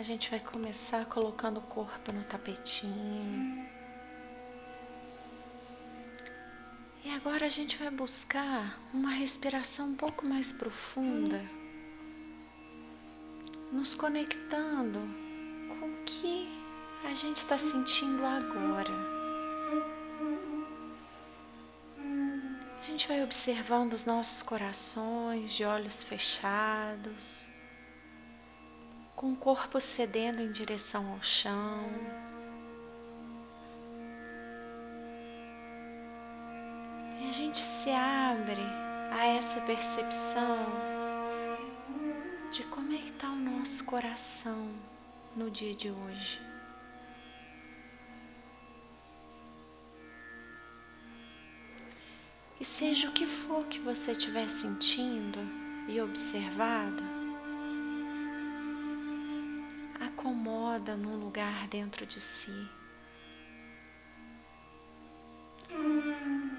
a gente vai começar colocando o corpo no tapetinho. E agora a gente vai buscar uma respiração um pouco mais profunda, nos conectando com o que a gente está sentindo agora. A gente vai observando os nossos corações de olhos fechados, com o corpo cedendo em direção ao chão. E a gente se abre a essa percepção de como é que está o nosso coração no dia de hoje. E seja o que for que você estiver sentindo e observado, acomoda num lugar dentro de si.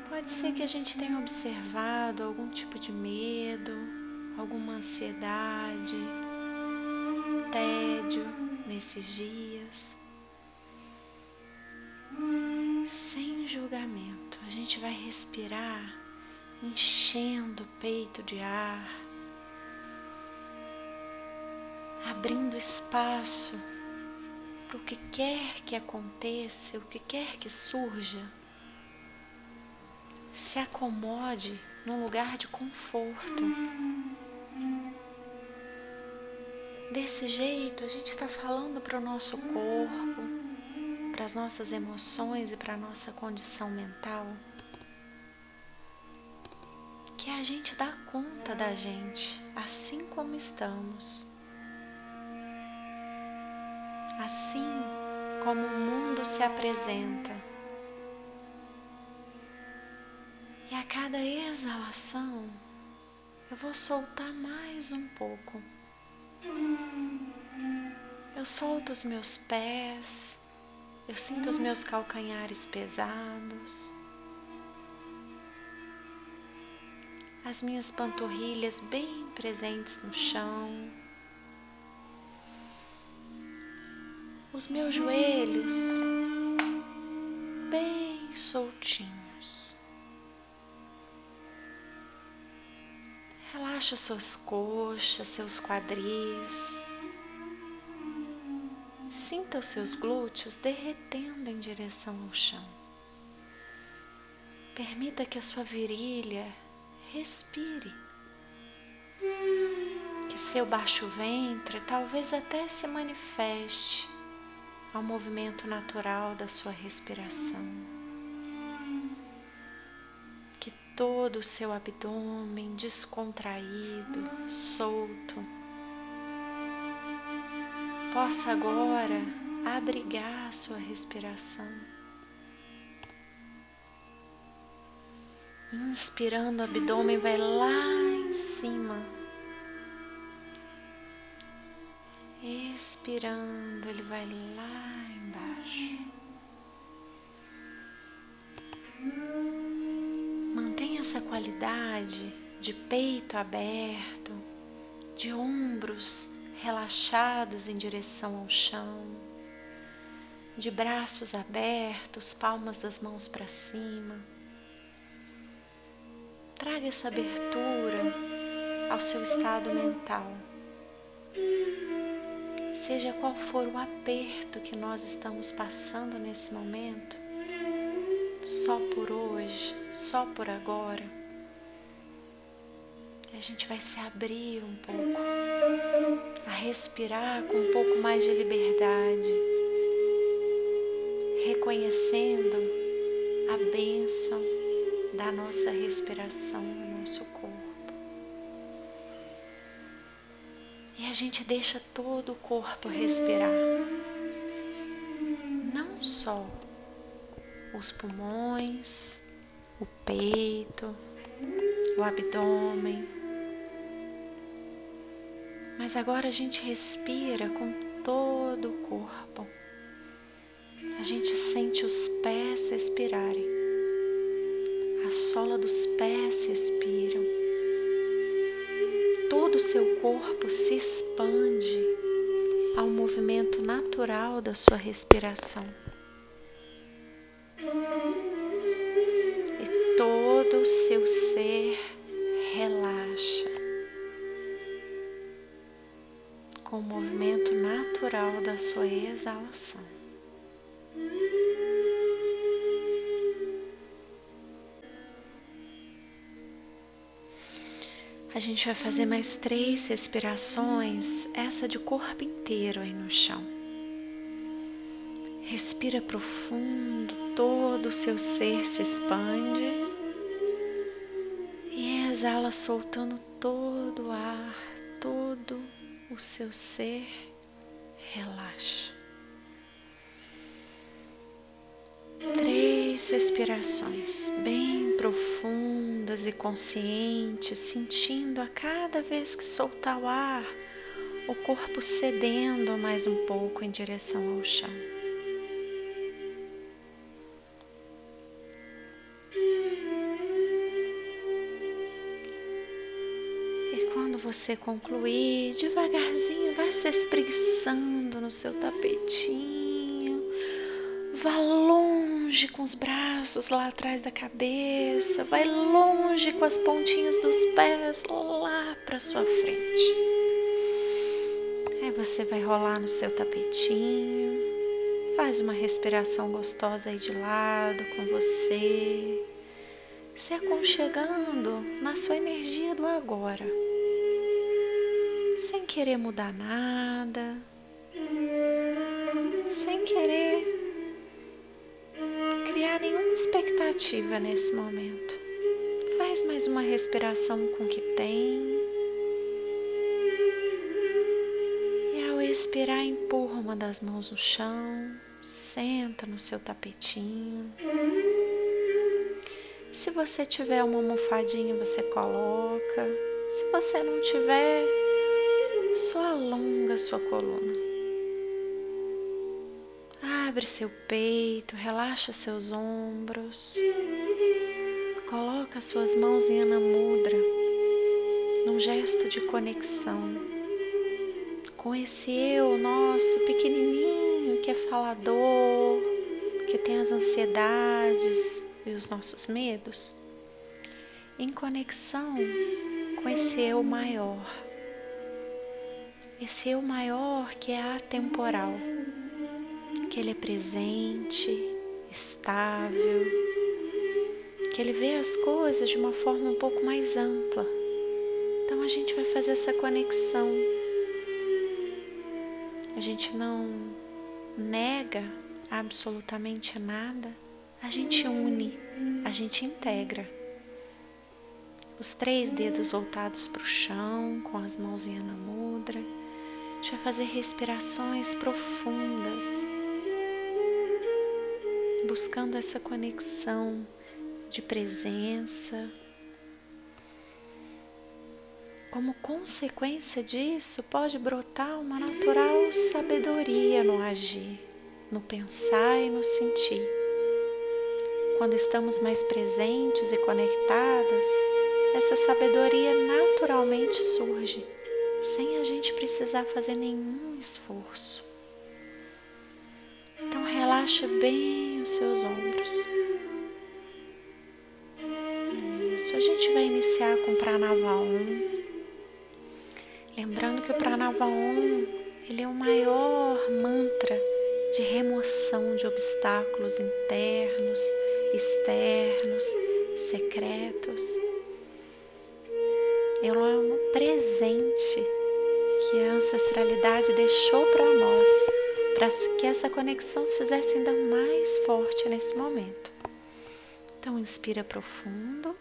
Pode ser que a gente tenha observado algum tipo de medo, alguma ansiedade, tédio nesses dias. Sem julgamento, a gente vai respirar enchendo o peito de ar, abrindo espaço para o que quer que aconteça, o que quer que surja se acomode num lugar de conforto. Desse jeito, a gente está falando para o nosso corpo, para as nossas emoções e para a nossa condição mental que a gente dá conta da gente assim como estamos. Assim como o mundo se apresenta. E a cada exalação, eu vou soltar mais um pouco. Eu solto os meus pés, eu sinto os meus calcanhares pesados, as minhas panturrilhas bem presentes no chão, os meus joelhos bem soltinhos. Relaxa suas coxas, seus quadris. Sinta os seus glúteos derretendo em direção ao chão. Permita que a sua virilha respire. Que seu baixo ventre talvez até se manifeste ao movimento natural da sua respiração todo o seu abdômen descontraído, solto, possa agora abrigar a sua respiração. Inspirando, o abdômen vai lá em cima. Expirando, ele vai lá embaixo. essa qualidade de peito aberto, de ombros relaxados em direção ao chão, de braços abertos, palmas das mãos para cima. Traga essa abertura ao seu estado mental. Seja qual for o aperto que nós estamos passando nesse momento, só por hoje, só por agora. A gente vai se abrir um pouco, a respirar com um pouco mais de liberdade, reconhecendo a bênção da nossa respiração no nosso corpo. E a gente deixa todo o corpo respirar, não só os pulmões, o peito, o abdômen. Mas agora a gente respira com todo o corpo. A gente sente os pés respirarem. A sola dos pés respiram. Todo o seu corpo se expande ao movimento natural da sua respiração. E todo o seu ser relaxa com o movimento natural da sua exalação. Gente vai fazer mais três respirações, essa de corpo inteiro aí no chão. Respira profundo, todo o seu ser se expande e exala soltando todo o ar, todo o seu ser relaxa. Respirações bem profundas e conscientes, sentindo a cada vez que soltar o ar, o corpo cedendo mais um pouco em direção ao chão. E quando você concluir, devagarzinho, vai se espreguiçando no seu tapetinho, vá longe longe com os braços lá atrás da cabeça, vai longe com as pontinhas dos pés lá para sua frente. Aí você vai rolar no seu tapetinho, faz uma respiração gostosa aí de lado com você, se aconchegando na sua energia do agora, sem querer mudar nada, sem querer criar nenhuma expectativa nesse momento. Faz mais uma respiração com o que tem. E ao expirar, empurra uma das mãos no chão, senta no seu tapetinho. Se você tiver uma almofadinha, você coloca. Se você não tiver, só alonga sua coluna. Abre seu peito, relaxa seus ombros. Coloca suas mãos em Anamudra, num gesto de conexão com esse eu nosso pequenininho que é falador, que tem as ansiedades e os nossos medos, em conexão com esse eu maior. Esse eu maior que é atemporal que Ele é presente, estável, que Ele vê as coisas de uma forma um pouco mais ampla. Então a gente vai fazer essa conexão. A gente não nega absolutamente nada, a gente une, a gente integra. Os três dedos voltados para o chão, com as mãozinhas na mudra. A gente vai fazer respirações profundas buscando essa conexão de presença. Como consequência disso, pode brotar uma natural sabedoria no agir, no pensar e no sentir. Quando estamos mais presentes e conectadas, essa sabedoria naturalmente surge, sem a gente precisar fazer nenhum esforço. Então, relaxa bem os seus ombros. Isso, a gente vai iniciar com Pranavaon. Lembrando que o Pranavaon, ele é o maior mantra de remoção de obstáculos internos, externos, secretos. É um presente que a ancestralidade deixou para nós para que essa conexão se fizesse ainda mais forte nesse momento. Então, inspira profundo.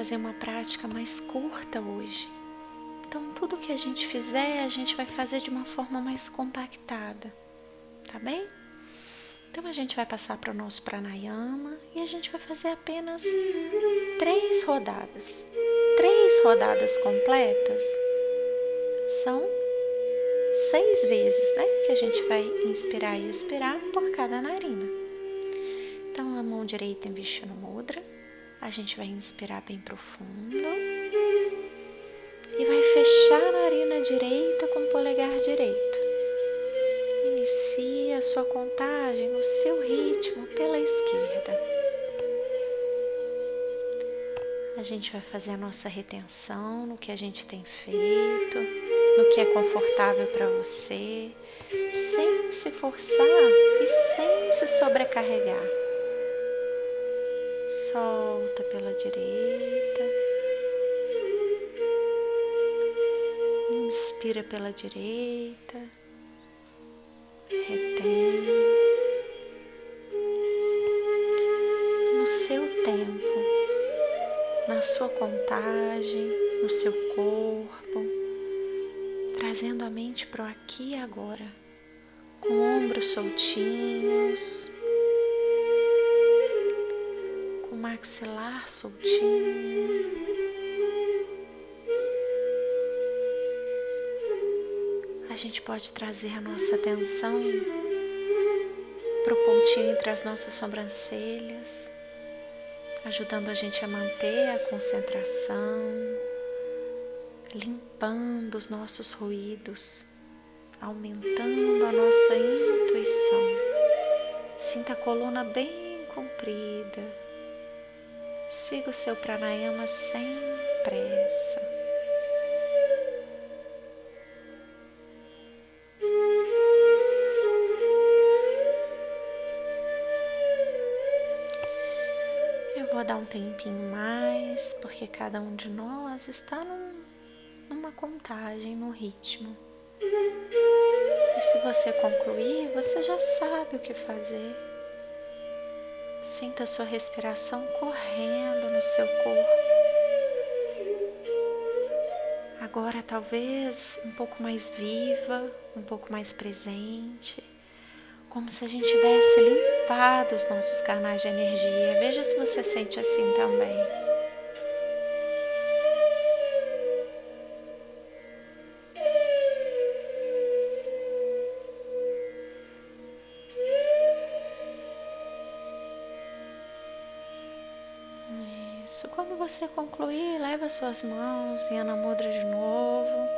Fazer uma prática mais curta hoje. Então, tudo que a gente fizer, a gente vai fazer de uma forma mais compactada, tá bem? Então, a gente vai passar para o nosso pranayama e a gente vai fazer apenas três rodadas. Três rodadas completas são seis vezes, né? Que a gente vai inspirar e expirar por cada narina. Então, a mão direita em Vishnu a gente vai inspirar bem profundo e vai fechar a narina direita com o polegar direito. Inicie a sua contagem no seu ritmo pela esquerda. A gente vai fazer a nossa retenção no que a gente tem feito no que é confortável para você, sem se forçar e sem se sobrecarregar. Solta pela direita. Inspira pela direita. Retém. No seu tempo, na sua contagem, no seu corpo trazendo a mente para o aqui e agora, com ombros soltinhos, maxilar soltinho. A gente pode trazer a nossa atenção para o pontinho entre as nossas sobrancelhas, ajudando a gente a manter a concentração limpando os nossos ruídos, aumentando a nossa intuição. Sinta a coluna bem comprida. Siga o seu pranayama sem pressa. Eu vou dar um tempinho mais, porque cada um de nós está num numa contagem, no ritmo. E se você concluir, você já sabe o que fazer. Sinta a sua respiração correndo no seu corpo. Agora, talvez um pouco mais viva, um pouco mais presente, como se a gente tivesse limpado os nossos canais de energia. Veja se você sente assim também. Suas mãos em Anamudra de novo.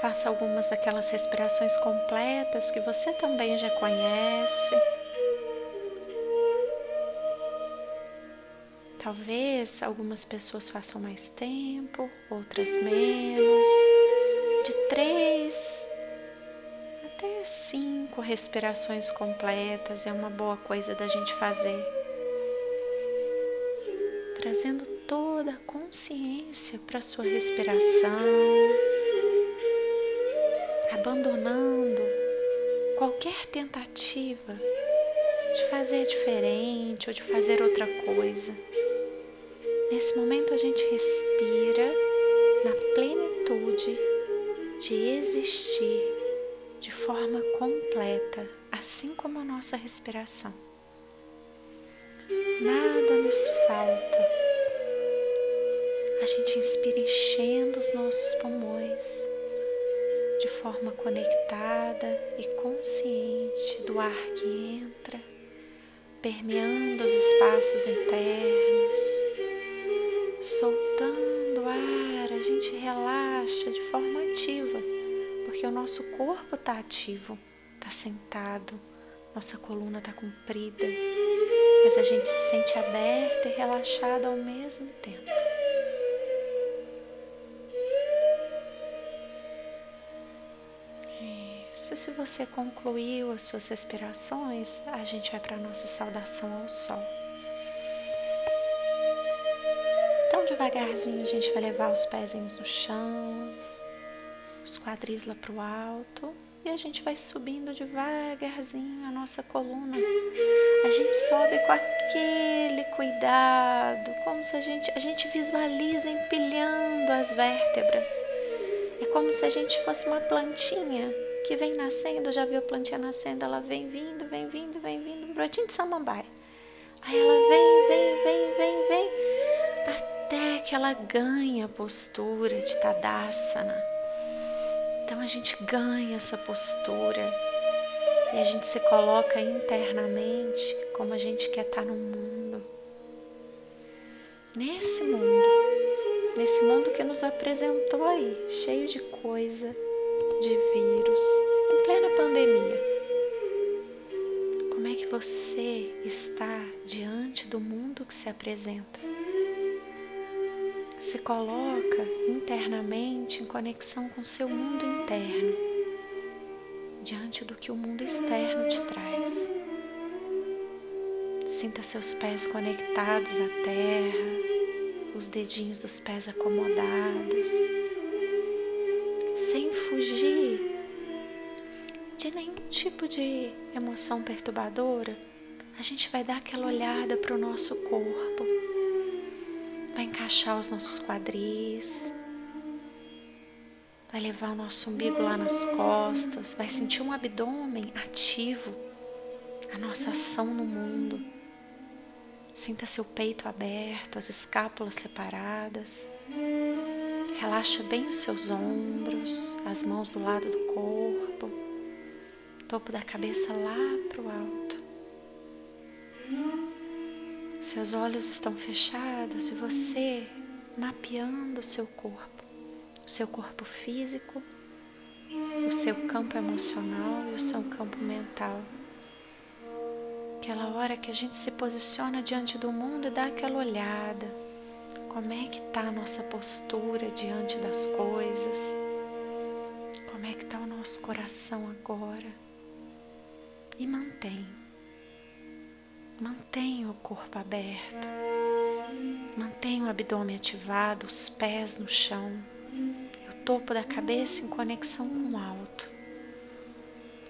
Faça algumas daquelas respirações completas que você também já conhece. Talvez algumas pessoas façam mais tempo, outras menos. De três até cinco respirações completas é uma boa coisa da gente fazer trazendo toda a consciência para a sua respiração, abandonando qualquer tentativa de fazer diferente ou de fazer outra coisa. Nesse momento a gente respira na plenitude de existir de forma completa, assim como a nossa respiração. Nada nos falta. A gente inspira enchendo os nossos pulmões de forma conectada e consciente do ar que entra, permeando os espaços internos, soltando o ar, a gente relaxa de forma ativa, porque o nosso corpo está ativo, está sentado, nossa coluna está comprida mas a gente se sente aberta e relaxada ao mesmo tempo. Você concluiu as suas respirações, a gente vai para a nossa saudação ao sol. Então, devagarzinho, a gente vai levar os pezinhos no chão, os quadris lá para o alto E a gente vai subindo devagarzinho a nossa coluna. A gente sobe com aquele cuidado, como se a gente, a gente visualiza empilhando as vértebras. É como se a gente fosse uma plantinha que vem nascendo, já viu a plantinha nascendo, ela vem vindo, vem vindo, vem vindo, um brotinho de samambaia. Aí ela vem, vem, vem, vem, vem, até que ela ganha a postura de Tadasana. Então a gente ganha essa postura e a gente se coloca internamente como a gente quer estar no mundo. Nesse mundo, nesse mundo que nos apresentou aí, cheio de coisa, de vírus, em plena pandemia. Como é que você está diante do mundo que se apresenta? Se coloca internamente em conexão com seu mundo interno, diante do que o mundo externo te traz. Sinta seus pés conectados à terra, os dedinhos dos pés acomodados sem fugir de nenhum tipo de emoção perturbadora, a gente vai dar aquela olhada para o nosso corpo, vai encaixar os nossos quadris, vai levar o nosso umbigo lá nas costas, vai sentir um abdômen ativo, a nossa ação no mundo. Sinta seu peito aberto, as escápulas separadas. Relaxa bem os seus ombros, as mãos do lado do corpo, topo da cabeça lá para o alto. Seus olhos estão fechados e você mapeando o seu corpo, o seu corpo físico, o seu campo emocional e o seu campo mental. Aquela hora que a gente se posiciona diante do mundo e dá aquela olhada como é que está a nossa postura diante das coisas? Como é que está o nosso coração agora? E mantém. Mantenha o corpo aberto. Mantenha o abdômen ativado, os pés no chão, o topo da cabeça em conexão com o alto.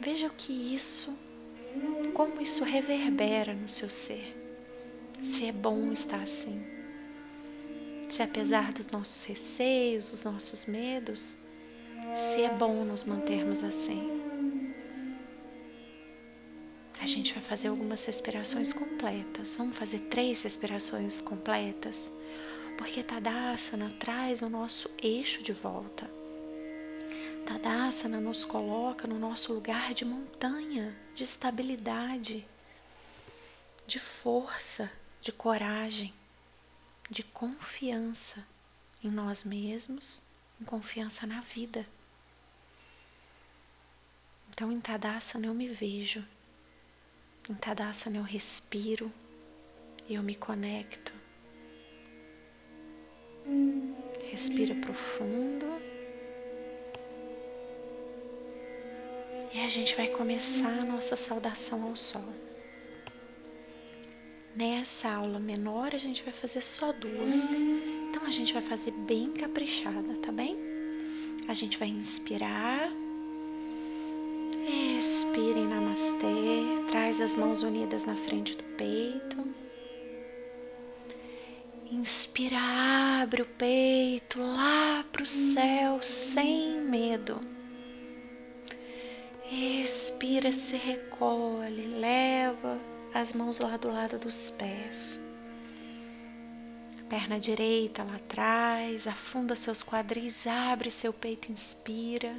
Veja o que isso, como isso reverbera no seu ser. Se é bom estar assim se apesar dos nossos receios, dos nossos medos, se é bom nos mantermos assim. A gente vai fazer algumas respirações completas. Vamos fazer três respirações completas, porque Tadasana traz o nosso eixo de volta. Tadasana nos coloca no nosso lugar de montanha, de estabilidade, de força, de coragem de confiança em nós mesmos, em confiança na vida. Então, em Tadasana eu me vejo, em Tadasana eu respiro e eu me conecto. Respira profundo. E a gente vai começar a nossa saudação ao sol. Nessa aula menor a gente vai fazer só duas. Então a gente vai fazer bem caprichada, tá bem? A gente vai inspirar. Expire em namastê. Traz as mãos unidas na frente do peito. Inspira, abre o peito lá para o céu sem medo. Expira, se recolhe, leva as mãos lá do lado dos pés. Perna direita lá atrás, afunda seus quadris, abre seu peito, inspira.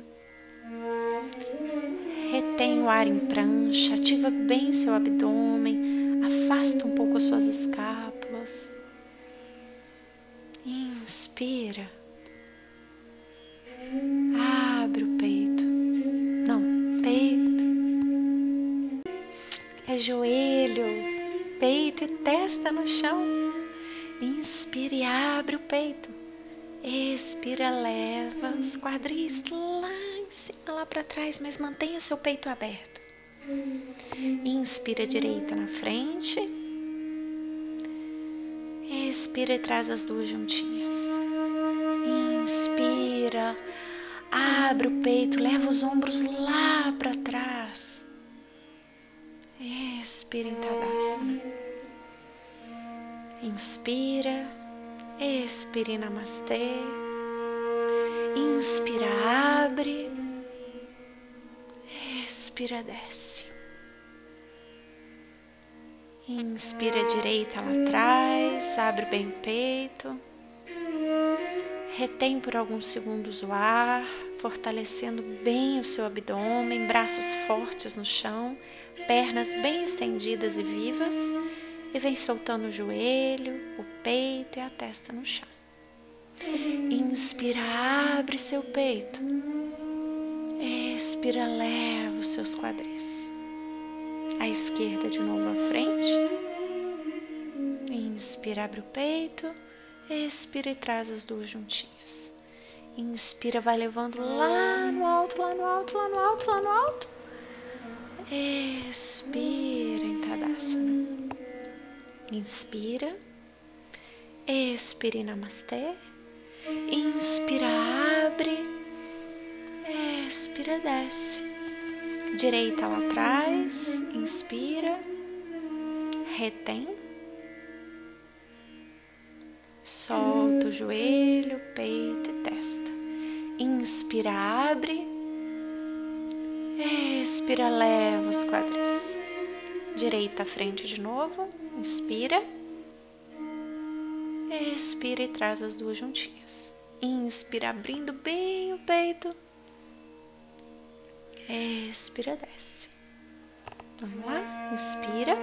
Retém o ar em prancha, ativa bem seu abdômen, afasta um pouco as suas escápulas. Inspira. Abre o peito. É joelho, peito e testa no chão. Inspire e abre o peito. Expira, leva os quadris lá em cima, lá para trás, mas mantenha seu peito aberto. Inspira direita na frente. Expira e traz as duas juntinhas. Inspira, Abre o peito, leva os ombros lá para trás. Expira em Tadasana. Inspira, expira em Namastê. Inspira, abre. Expira, desce. Inspira direita lá atrás, abre bem o peito. Retém por alguns segundos o ar, fortalecendo bem o seu abdômen, braços fortes no chão, pernas bem estendidas e vivas, e vem soltando o joelho, o peito e a testa no chão. Inspira, abre seu peito. Expira, leva os seus quadris à esquerda de novo à frente. Inspira, abre o peito. Expira e traz as duas juntinhas. Inspira, vai levando lá no alto, lá no alto, lá no alto, lá no alto. Expira em Tadasana. Inspira. Expira em Namastê. Inspira, abre. Expira, desce direita lá atrás, inspira, retém, solta o joelho, peito e testa. Inspira, abre, expira, leva os quadris. Direita à frente de novo, inspira, expira e traz as duas juntinhas. Inspira, abrindo bem o peito Expira, desce. Vamos lá? Inspira.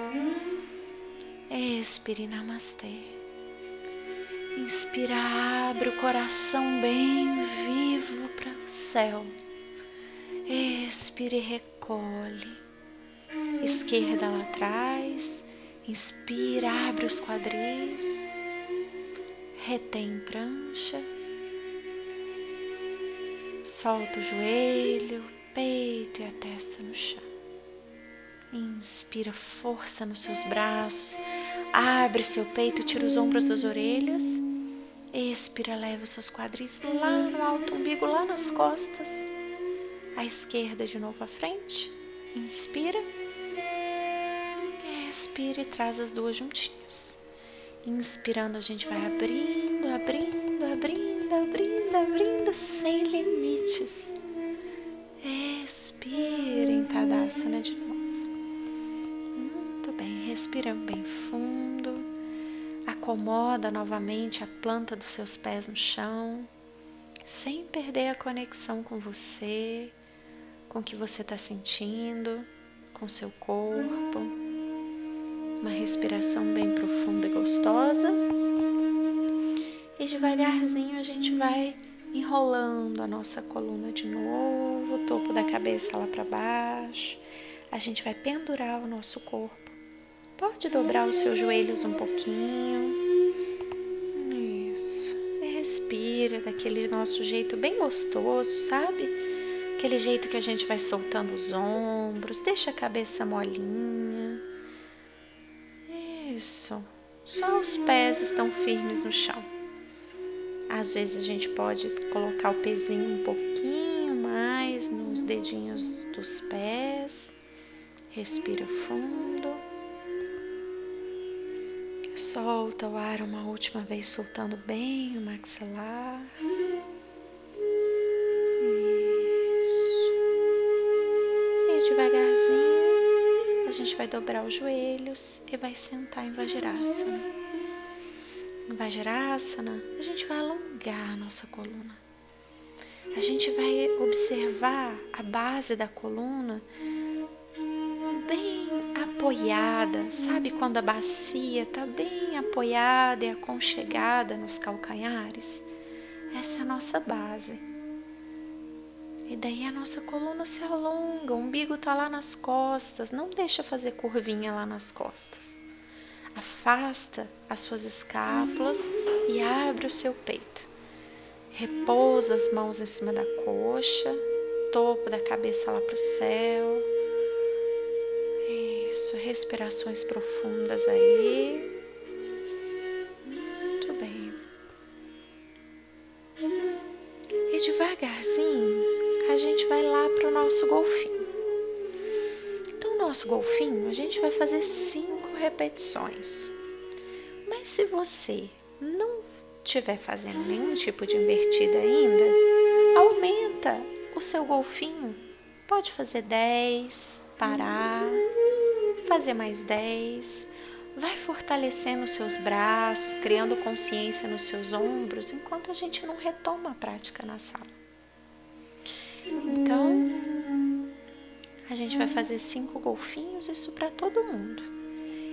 Expire, namastê. Inspira, abre o coração bem vivo para o céu. Expire, recolhe. Esquerda lá atrás. Inspira, abre os quadris. Retém prancha. Solta o joelho, peito e a testa no chão. Inspira força nos seus braços. Abre seu peito, tira os ombros das orelhas. Expira, leva os seus quadris lá no alto umbigo, lá nas costas. À esquerda de novo à frente. Inspira. Expira e traz as duas juntinhas. Inspirando, a gente vai abrindo, abrindo, abrindo, abrindo, abrindo, sem limites. Expira em Tadasana de novo. Muito bem, respira bem fundo. Acomoda novamente a planta dos seus pés no chão, sem perder a conexão com você, com o que você está sentindo, com seu corpo. Uma respiração bem profunda e gostosa. E devagarzinho a gente vai enrolando a nossa coluna de novo, o topo da cabeça lá para baixo. A gente vai pendurar o nosso corpo. Pode dobrar os seus joelhos um pouquinho. Isso. E respira daquele nosso jeito bem gostoso, sabe? Aquele jeito que a gente vai soltando os ombros, deixa a cabeça molinha. Isso. Só os pés estão firmes no chão. Às vezes a gente pode colocar o pezinho um pouquinho mais nos dedinhos dos pés. Respira fundo. Solta o ar uma última vez, soltando bem o maxilar. Gente vai dobrar os joelhos e vai sentar em Vajrasana no Vajrasana, a gente vai alongar a nossa coluna. A gente vai observar a base da coluna bem apoiada, sabe quando a bacia está bem apoiada e aconchegada nos calcanhares? Essa é a nossa base. E daí a nossa coluna se alonga, o umbigo está lá nas costas, não deixa fazer curvinha lá nas costas. Afasta as suas escápulas e abre o seu peito. Repousa as mãos em cima da coxa, topo da cabeça lá para o céu. Isso, respirações profundas aí. Nosso golfinho. Então, o nosso golfinho, a gente vai fazer cinco repetições. Mas se você não estiver fazendo nenhum tipo de invertida ainda, aumenta o seu golfinho. Pode fazer 10, parar, fazer mais 10. Vai fortalecendo os seus braços, criando consciência nos seus ombros, enquanto a gente não retoma a prática na sala. Então, a gente vai fazer cinco golfinhos, isso para todo mundo.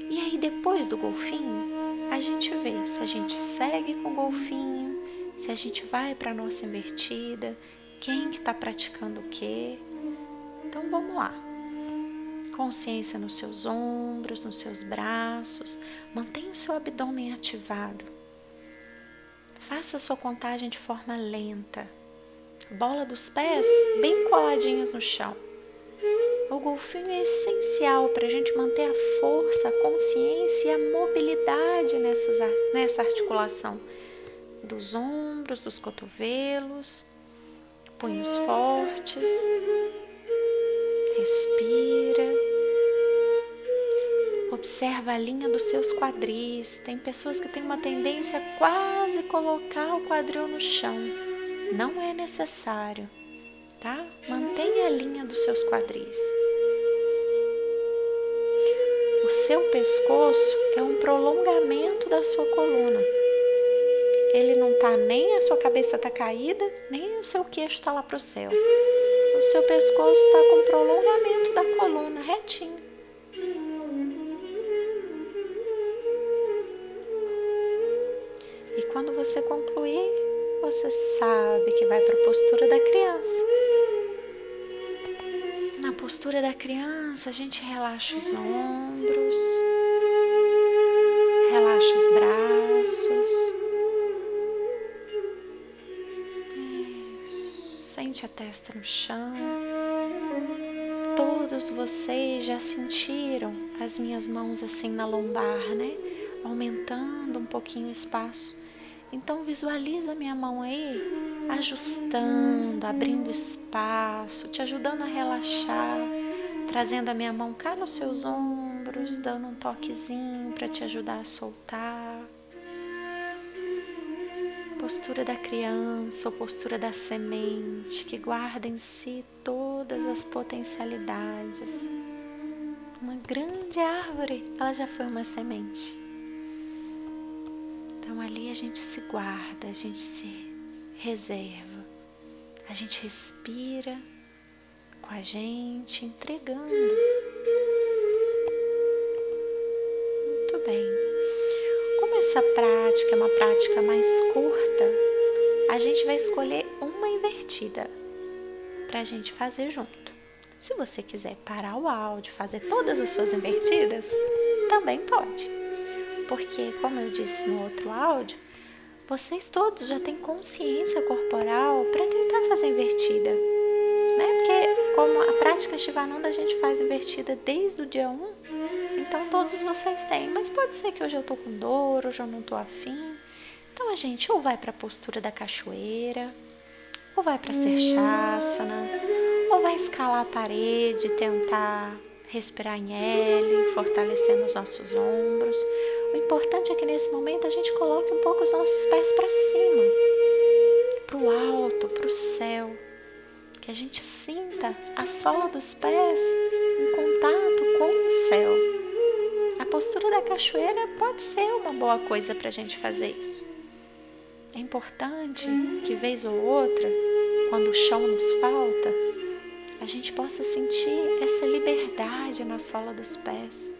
E aí, depois do golfinho, a gente vê se a gente segue com o golfinho, se a gente vai para nossa invertida, quem que está praticando o quê. Então, vamos lá consciência nos seus ombros, nos seus braços. Mantenha o seu abdômen ativado. Faça a sua contagem de forma lenta. Bola dos pés bem coladinhos no chão. O golfinho é essencial para a gente manter a força, a consciência e a mobilidade nessas, nessa articulação dos ombros, dos cotovelos, punhos fortes. Respira. Observa a linha dos seus quadris. Tem pessoas que têm uma tendência a quase colocar o quadril no chão. Não é necessário, tá? Mantenha a linha dos seus quadris. O seu pescoço é um prolongamento da sua coluna. Ele não tá nem a sua cabeça tá caída, nem o seu queixo está lá para o céu. O seu pescoço está com prolongamento da coluna retinho. quando você concluir, você sabe que vai para a postura da criança. Postura da criança, a gente relaxa os ombros, relaxa os braços. Isso. Sente a testa no chão. Todos vocês já sentiram as minhas mãos assim na lombar, né? Aumentando um pouquinho o espaço. Então visualiza minha mão aí, ajustando, abrindo espaço, te ajudando a relaxar, trazendo a minha mão cá nos seus ombros, dando um toquezinho para te ajudar a soltar. Postura da criança ou postura da semente que guarda em si todas as potencialidades. Uma grande árvore, ela já foi uma semente. Então ali a gente se guarda, a gente se reserva, a gente respira com a gente, entregando. Muito bem. Como essa prática é uma prática mais curta, a gente vai escolher uma invertida para a gente fazer junto. Se você quiser parar o áudio, fazer todas as suas invertidas, também pode porque, como eu disse no outro áudio, vocês todos já têm consciência corporal para tentar fazer invertida. Né? Porque, como a prática Shivananda a gente faz invertida desde o dia 1, então todos vocês têm. Mas pode ser que hoje eu estou com dor, hoje eu não estou afim. Então a gente ou vai para a postura da cachoeira, ou vai para ser chasana, ou vai escalar a parede, tentar respirar em L, fortalecendo os nossos ombros o importante é que nesse momento a gente coloque um pouco os nossos pés para cima, para o alto, para o céu. Que a gente sinta a sola dos pés em contato com o céu. A postura da cachoeira pode ser uma boa coisa para a gente fazer isso. É importante que, vez ou outra, quando o chão nos falta, a gente possa sentir essa liberdade na sola dos pés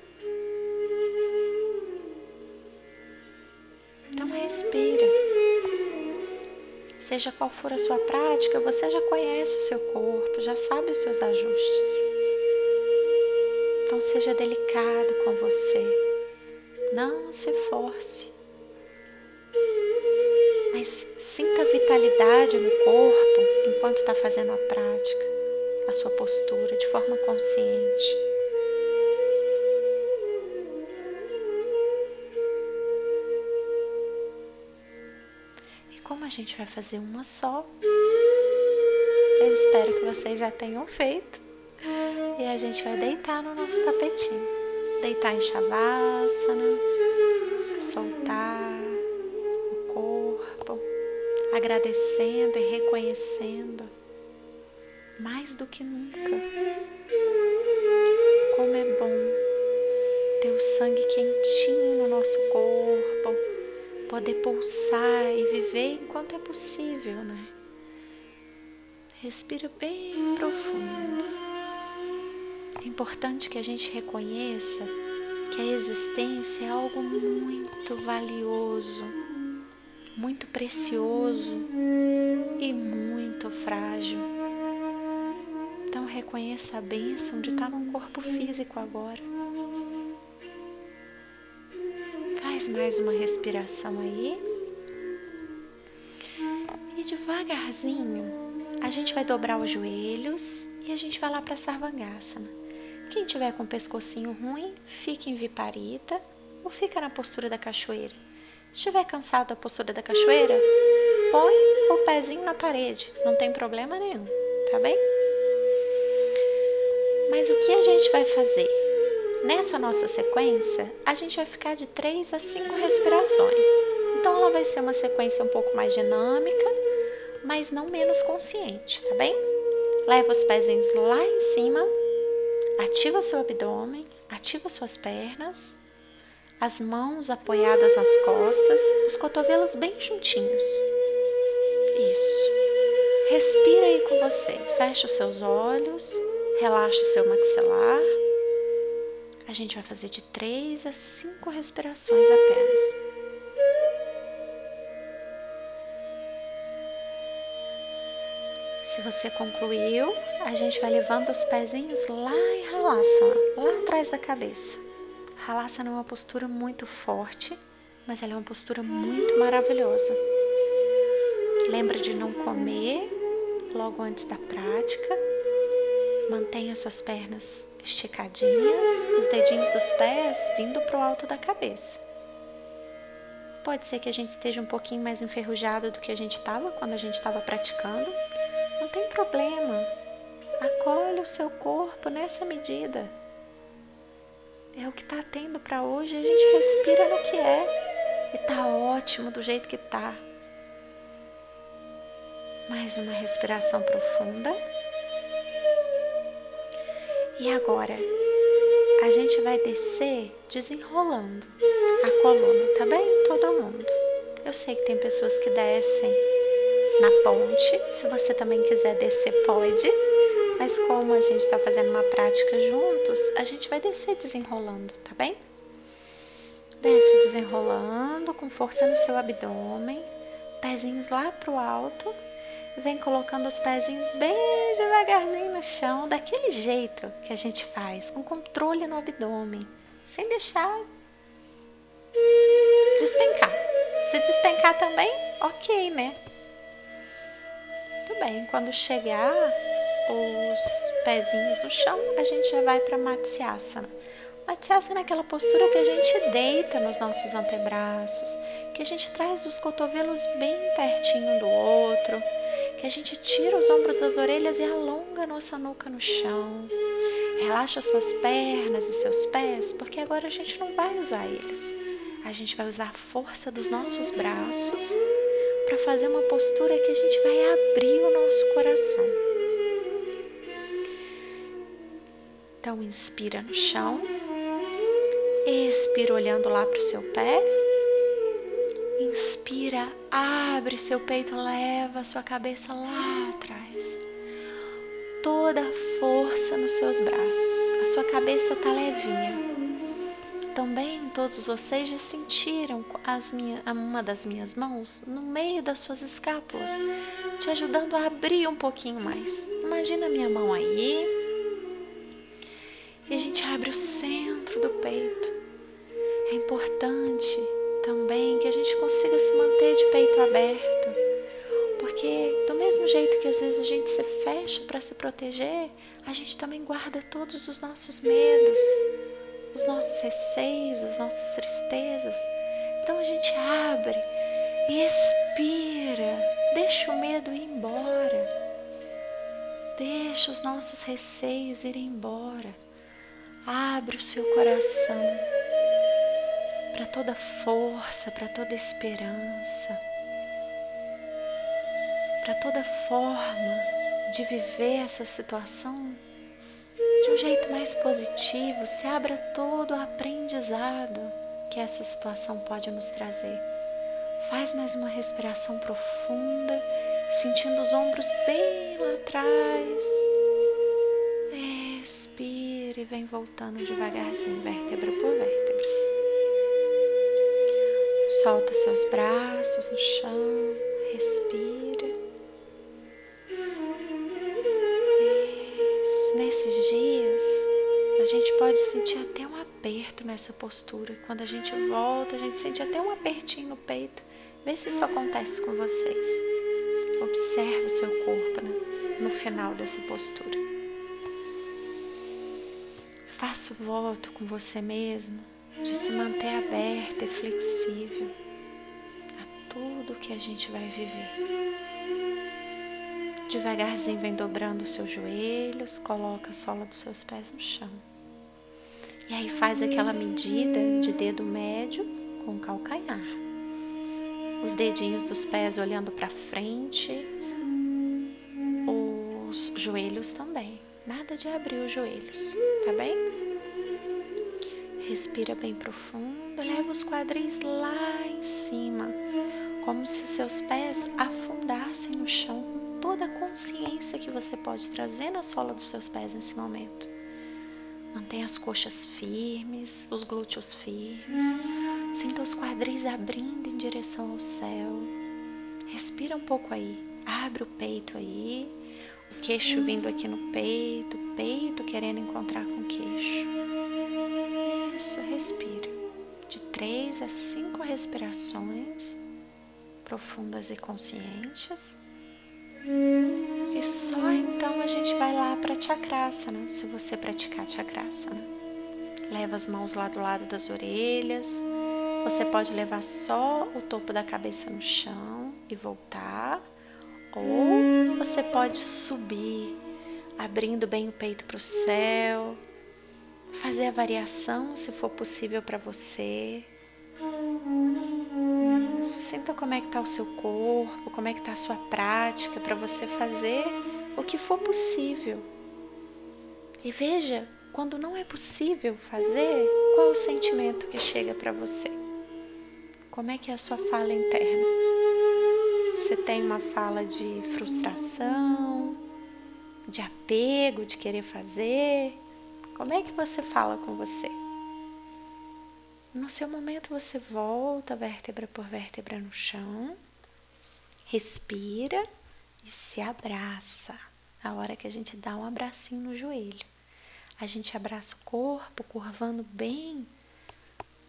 Seja qual for a sua prática, você já conhece o seu corpo, já sabe os seus ajustes. Então seja delicado com você. Não se force. Mas sinta vitalidade no corpo enquanto está fazendo a prática, a sua postura de forma consciente. Gente vai fazer uma só. Eu espero que vocês já tenham feito. E a gente vai deitar no nosso tapetinho. Deitar em Shavasana, soltar o corpo, agradecendo e reconhecendo mais do que nunca como é bom ter o sangue quentinho no nosso corpo, poder pulsar e viver enquanto é possível, né? Respira bem profundo. É importante que a gente reconheça que a existência é algo muito valioso, muito precioso e muito frágil. Então reconheça a bênção de estar num corpo físico agora. Faz mais uma respiração aí. E devagarzinho a gente vai dobrar os joelhos e a gente vai lá para Sarvangasana. Quem tiver com o pescocinho ruim, fica em Viparita ou fica na postura da cachoeira. Se estiver cansado da postura da cachoeira, põe o pezinho na parede, não tem problema nenhum, tá bem? Mas o que a gente vai fazer? Nessa nossa sequência, a gente vai ficar de 3 a 5 respirações. Então ela vai ser uma sequência um pouco mais dinâmica mas não menos consciente, tá bem? Leva os pezinhos lá em cima, ativa seu abdômen, ativa suas pernas, as mãos apoiadas nas costas, os cotovelos bem juntinhos. Isso. Respira aí com você. Fecha os seus olhos, relaxa o seu maxilar. A gente vai fazer de três a cinco respirações apenas. Se você concluiu, a gente vai levando os pezinhos lá em Halasana, lá atrás da cabeça. Halasana é uma postura muito forte, mas ela é uma postura muito maravilhosa. Lembra de não comer logo antes da prática. Mantenha suas pernas esticadinhas, os dedinhos dos pés vindo para o alto da cabeça. Pode ser que a gente esteja um pouquinho mais enferrujado do que a gente estava quando a gente estava praticando, tem problema. Acolhe o seu corpo nessa medida. É o que está tendo para hoje. A gente respira no que é. E tá ótimo do jeito que tá. Mais uma respiração profunda. E agora, a gente vai descer desenrolando a coluna, tá bem? Todo mundo. Eu sei que tem pessoas que descem na ponte. Se você também quiser descer, pode. Mas como a gente está fazendo uma prática juntos, a gente vai descer desenrolando, tá bem? Desce desenrolando com força no seu abdômen, pezinhos lá pro alto. Vem colocando os pezinhos bem devagarzinho no chão, daquele jeito que a gente faz, com controle no abdômen, sem deixar despencar. Se despencar também, ok, né? Muito bem, quando chegar os pezinhos no chão, a gente já vai para Matsyasana. Matsyasana é aquela postura que a gente deita nos nossos antebraços, que a gente traz os cotovelos bem pertinho do outro, que a gente tira os ombros das orelhas e alonga nossa nuca no chão. Relaxa suas pernas e seus pés, porque agora a gente não vai usar eles. A gente vai usar a força dos nossos braços para fazer uma postura que a gente vai abrir o nosso coração. Então, inspira no chão, expira olhando lá para o seu pé. Inspira, abre seu peito, leva sua cabeça lá atrás. Toda a força nos seus braços. A sua cabeça está levinha. Também todos vocês já sentiram as minha, uma das minhas mãos no meio das suas escápulas, te ajudando a abrir um pouquinho mais. Imagina a minha mão aí. E a gente abre o centro do peito. É importante também que a gente consiga se manter de peito aberto. Porque do mesmo jeito que às vezes a gente se fecha para se proteger, a gente também guarda todos os nossos medos os nossos receios, as nossas tristezas. Então a gente abre e expira, deixa o medo ir embora. Deixa os nossos receios irem embora. Abre o seu coração para toda força, para toda esperança, para toda forma de viver essa situação de um jeito mais positivo. Se abra todo o aprendizado que essa situação pode nos trazer. Faz mais uma respiração profunda, sentindo os ombros bem lá atrás. Respira e vem voltando devagarzinho, vértebra por vértebra. Solta seus braços no chão, respira. Isso. Nesses dias, a gente pode sentir até um aperto nessa postura. Quando a gente volta, a gente sente até um apertinho no peito. Vê se isso acontece com vocês. Observe o seu corpo né? no final dessa postura. Faça o voto com você mesmo de se manter aberta e flexível a tudo que a gente vai viver. Devagarzinho vem dobrando os seus joelhos, coloca a sola dos seus pés no chão. E aí faz aquela medida de dedo médio com calcanhar. Os dedinhos dos pés olhando para frente, os joelhos também. Nada de abrir os joelhos, tá bem? Respira bem profundo, leva os quadris lá em cima, como se seus pés afundassem no chão com toda a consciência que você pode trazer na sola dos seus pés nesse momento. Mantenha as coxas firmes, os glúteos firmes. Sinta os quadris abrindo em direção ao céu. Respira um pouco aí. Abre o peito aí. O queixo vindo aqui no peito, o peito querendo encontrar com o queixo. Isso, respira. De três a cinco respirações profundas e conscientes. E só então a gente vai lá para Chakrasana, se você praticar Chakrasana. Leva as mãos lá do lado das orelhas. Você pode levar só o topo da cabeça no chão e voltar. Ou você pode subir, abrindo bem o peito para o céu, fazer a variação se for possível para você. Sinta como é que está o seu corpo, como é que está a sua prática para você fazer o que for possível. E veja, quando não é possível fazer, qual é o sentimento que chega para você? Como é que é a sua fala interna? Você tem uma fala de frustração, de apego, de querer fazer? Como é que você fala com você? No seu momento você volta vértebra por vértebra no chão, respira e se abraça. A hora que a gente dá um abracinho no joelho. A gente abraça o corpo, curvando bem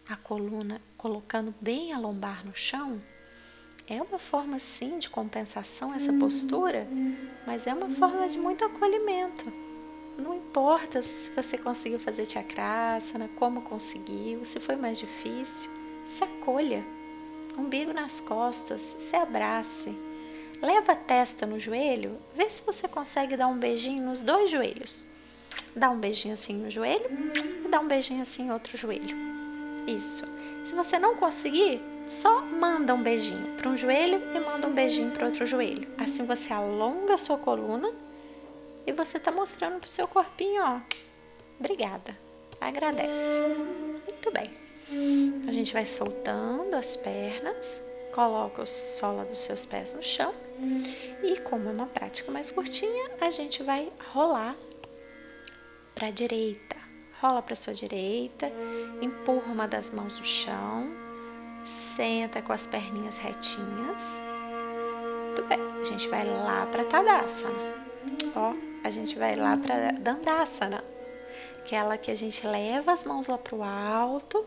a coluna, colocando bem a lombar no chão. É uma forma sim de compensação essa postura, mas é uma forma de muito acolhimento. Não importa se você conseguiu fazer chakrasana, como conseguiu, se foi mais difícil, se acolha. Umbigo nas costas, se abrace. Leva a testa no joelho, vê se você consegue dar um beijinho nos dois joelhos. Dá um beijinho assim no joelho e dá um beijinho assim no outro joelho. Isso. Se você não conseguir, só manda um beijinho para um joelho e manda um beijinho para outro joelho. Assim você alonga a sua coluna e você está mostrando para o seu corpinho, ó. Obrigada. Agradece. Muito bem. A gente vai soltando as pernas, coloca o sola dos seus pés no chão e, como é uma prática mais curtinha, a gente vai rolar para a direita. Rola para sua direita, empurra uma das mãos no chão, senta com as perninhas retinhas. Muito bem, a gente vai lá para Tadasana. Ó, a gente vai lá para Dandasana, aquela que a gente leva as mãos lá para o alto,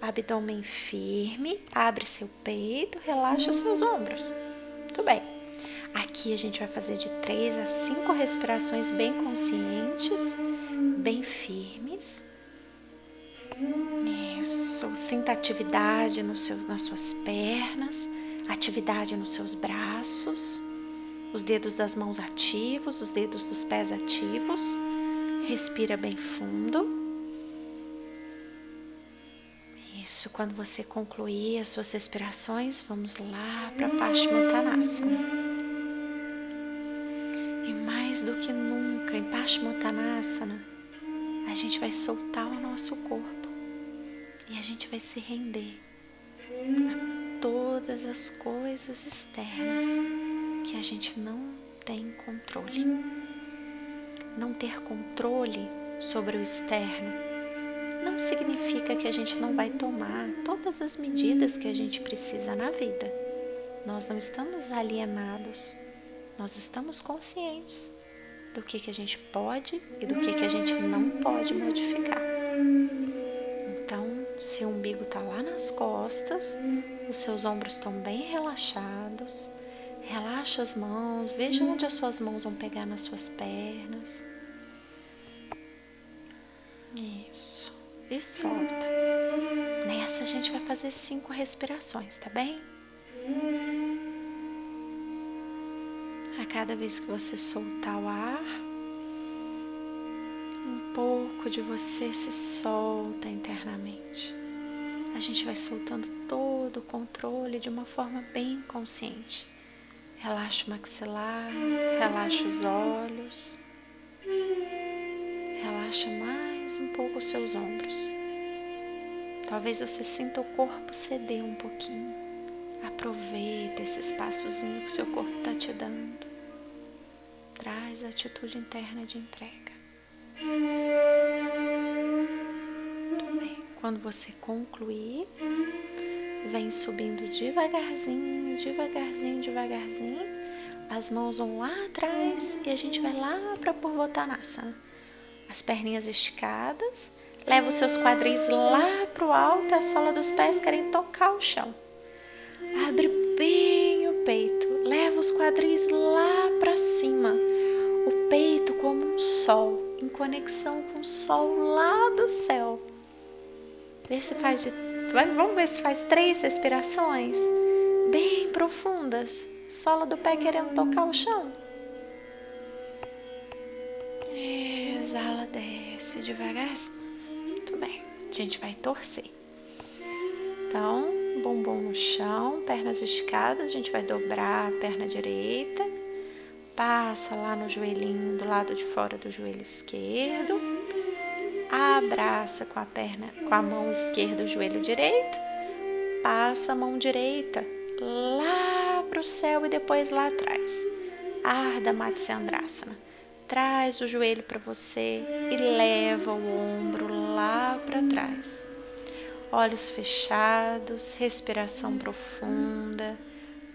abdômen firme, abre seu peito, relaxa seus ombros. Muito bem. Aqui a gente vai fazer de três a cinco respirações bem conscientes, bem firmes. Isso, sinta atividade no seu, nas suas pernas, atividade nos seus braços. Os dedos das mãos ativos, os dedos dos pés ativos. Respira bem fundo. Isso, quando você concluir as suas respirações, vamos lá para Paschimottanasana. E mais do que nunca, em Paschimottanasana, a gente vai soltar o nosso corpo e a gente vai se render a todas as coisas externas que a gente não tem controle. Não ter controle sobre o externo não significa que a gente não vai tomar todas as medidas que a gente precisa na vida. Nós não estamos alienados, nós estamos conscientes do que, que a gente pode e do que, que a gente não pode modificar. Então, se o umbigo está lá nas costas, os seus ombros estão bem relaxados, relaxa as mãos, veja onde as suas mãos vão pegar nas suas pernas. Isso. E solta. Nessa a gente vai fazer cinco respirações, tá bem? A cada vez que você soltar o ar, um pouco de você se solta internamente. A gente vai soltando todo o controle de uma forma bem consciente. Relaxa o maxilar, relaxa os olhos, relaxa mais um pouco os seus ombros. Talvez você sinta o corpo ceder um pouquinho. Aproveita esse espaçozinho que seu corpo está te dando. Traz a atitude interna de entrega. Muito bem. Quando você concluir, vem subindo devagarzinho, devagarzinho, devagarzinho. As mãos vão lá atrás e a gente vai lá para Purvottanasana. As perninhas esticadas. Leva os seus quadris lá para o alto a sola dos pés querem tocar o chão. Abre bem o peito. Leva os quadris lá para cima o peito como um sol, em conexão com o sol lá do céu. Vê se faz de, vamos ver se faz três respirações bem profundas. Sola do pé querendo tocar o chão. Exala, desce devagarzinho. Muito bem. A gente vai torcer. Então, bumbum no chão, pernas esticadas. A gente vai dobrar a perna direita Passa lá no joelhinho do lado de fora do joelho esquerdo. Abraça com a perna, com a mão esquerda o joelho direito. Passa a mão direita lá para o céu e depois lá atrás. Arda Matsyandrasana. Traz o joelho para você e leva o ombro lá para trás. Olhos fechados, respiração profunda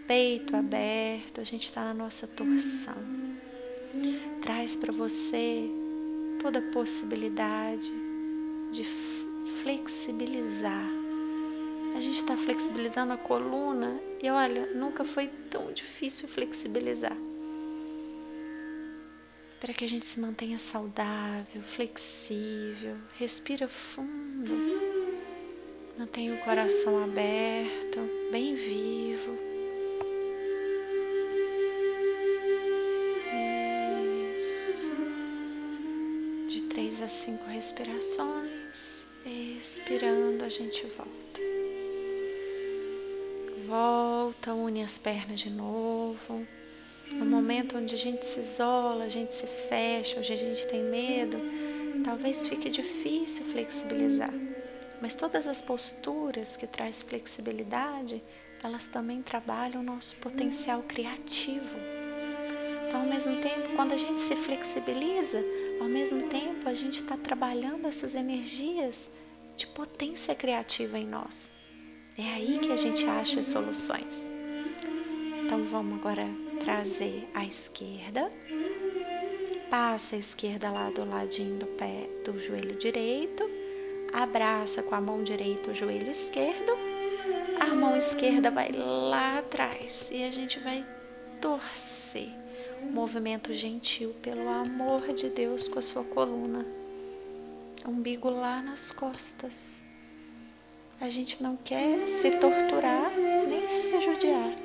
peito aberto, a gente está na nossa torção. Traz para você toda a possibilidade de flexibilizar. A gente está flexibilizando a coluna e olha, nunca foi tão difícil flexibilizar. Para que a gente se mantenha saudável, flexível, respira fundo, mantenha o coração aberto, bem vivo. Três a cinco respirações. Expirando, a gente volta. Volta, une as pernas de novo. No momento onde a gente se isola, a gente se fecha, onde a gente tem medo, talvez fique difícil flexibilizar. Mas todas as posturas que traz flexibilidade, elas também trabalham o nosso potencial criativo. Então, ao mesmo tempo, quando a gente se flexibiliza, ao mesmo tempo, a gente está trabalhando essas energias de potência criativa em nós. É aí que a gente acha soluções. Então vamos agora trazer a esquerda. Passa a esquerda lá do ladinho do pé do joelho direito. Abraça com a mão direita o joelho esquerdo. A mão esquerda vai lá atrás e a gente vai torcer movimento gentil pelo amor de Deus com a sua coluna. Umbigo lá nas costas. A gente não quer se torturar nem se judiar.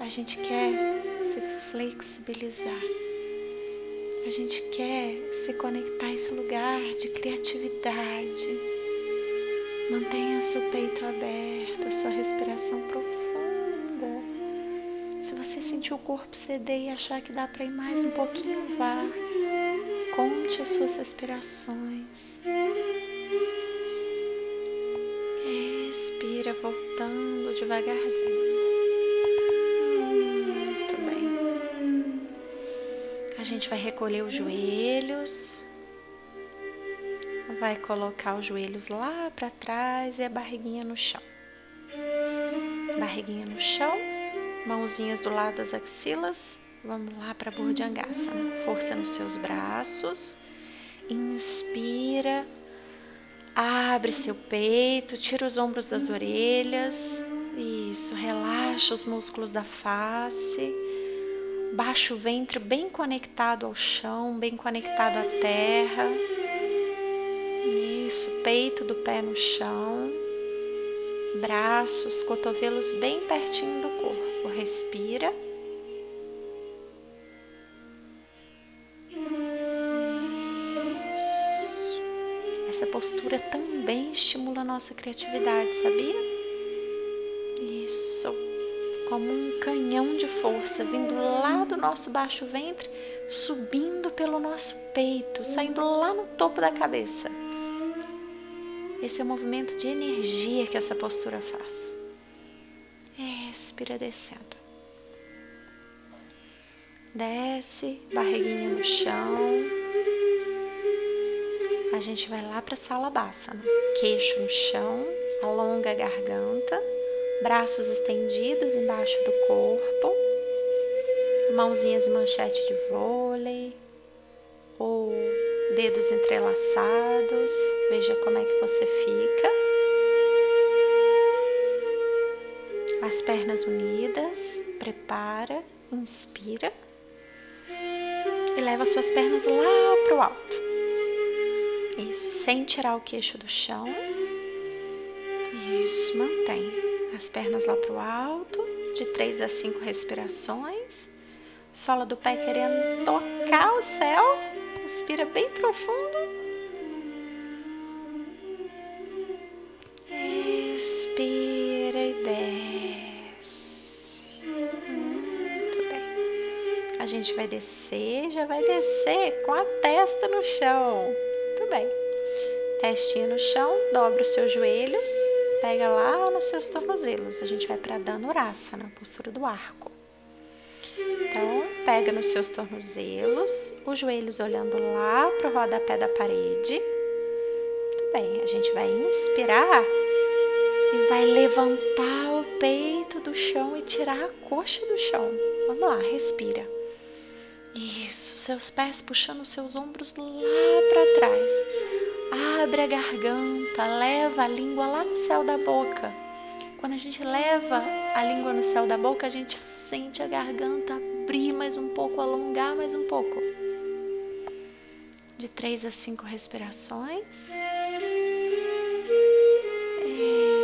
A gente quer se flexibilizar. A gente quer se conectar a esse lugar de criatividade. Mantenha seu peito aberto, sua respiração profunda. Se você sentir o corpo ceder e achar que dá para ir mais um pouquinho, vá. Conte as suas respirações. Respira voltando devagarzinho. Muito bem. A gente vai recolher os joelhos. Vai colocar os joelhos lá para trás e a barriguinha no chão. Barriguinha no chão, mãozinhas do lado das axilas Vamos lá para Burdyangasana. Força nos seus braços. Inspira. Abre seu peito, tira os ombros das orelhas. Isso, relaxa os músculos da face. Baixa o ventre bem conectado ao chão, bem conectado à terra. Isso, peito do pé no chão. Braços, cotovelos bem pertinho do corpo. Respira. essa postura também estimula a nossa criatividade, sabia? Isso, como um canhão de força vindo lá do nosso baixo ventre, subindo pelo nosso peito, saindo lá no topo da cabeça. Esse é o movimento de energia que essa postura faz. Respira descendo. Desce, barriguinha no chão a gente vai lá para a sala bássana. Queixo no chão, alonga a garganta, braços estendidos embaixo do corpo, mãozinhas e manchete de vôlei, ou dedos entrelaçados. Veja como é que você fica. As pernas unidas, prepara, inspira e leva suas pernas lá para o alto. Isso, sem tirar o queixo do chão. Isso, mantém as pernas lá para o alto, de três a cinco respirações. Sola do pé querendo tocar o céu. Inspira bem profundo. Gente vai descer, já vai descer com a testa no chão bem. Testinho no chão, dobra os seus joelhos, pega lá nos seus tornozelos. A gente vai para Dhanurasana, postura do arco. Então, pega nos seus tornozelos, os joelhos olhando lá para o rodapé da parede. Muito bem, a gente vai inspirar e vai levantar o peito do chão e tirar a coxa do chão. Vamos lá, respira. Isso, seus pés puxando seus ombros lá para trás. Abre a garganta, leva a língua lá no céu da boca. Quando a gente leva a língua no céu da boca, a gente sente a garganta abrir mais um pouco, alongar mais um pouco. De três a cinco respirações.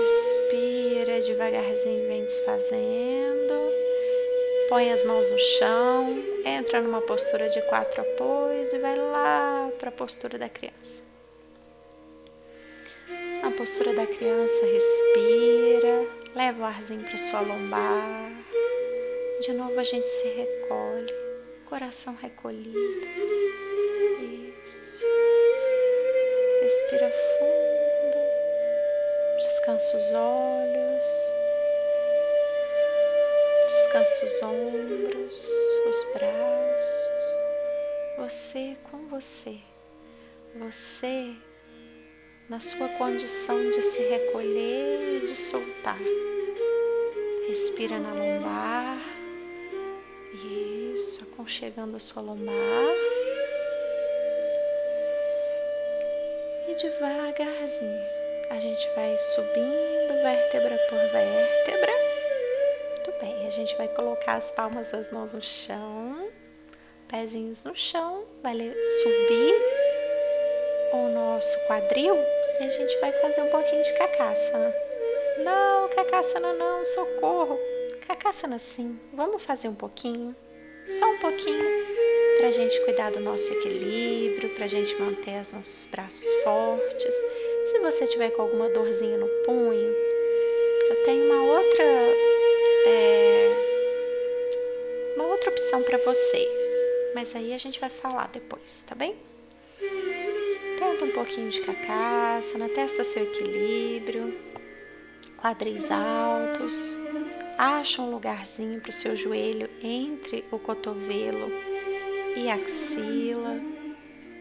Expira devagarzinho, vem desfazendo. Põe as mãos no chão, entra numa postura de quatro apoios e vai lá para a postura da criança. Na postura da criança, respira, leva o arzinho para sua lombar. De novo a gente se recolhe, coração recolhido. Isso. Respira fundo, descansa os olhos. Descansa os ombros, os braços. Você com você. Você na sua condição de se recolher e de soltar. Respira na lombar. Isso, aconchegando a sua lombar. E devagarzinho a gente vai subindo vértebra por vértebra a gente vai colocar as palmas das mãos no chão, pezinhos no chão, vai subir o nosso quadril e a gente vai fazer um pouquinho de cacaça. Não, cacaça não, socorro. Cacaçana sim, vamos fazer um pouquinho, só um pouquinho, para a gente cuidar do nosso equilíbrio, para a gente manter os nossos braços fortes. Se você tiver com alguma dorzinha no punho, eu tenho uma outra é, uma outra opção para você, mas aí a gente vai falar depois, tá bem? Tenta um pouquinho de na testa seu equilíbrio, quadris altos. Acha um lugarzinho para o seu joelho entre o cotovelo e a axila.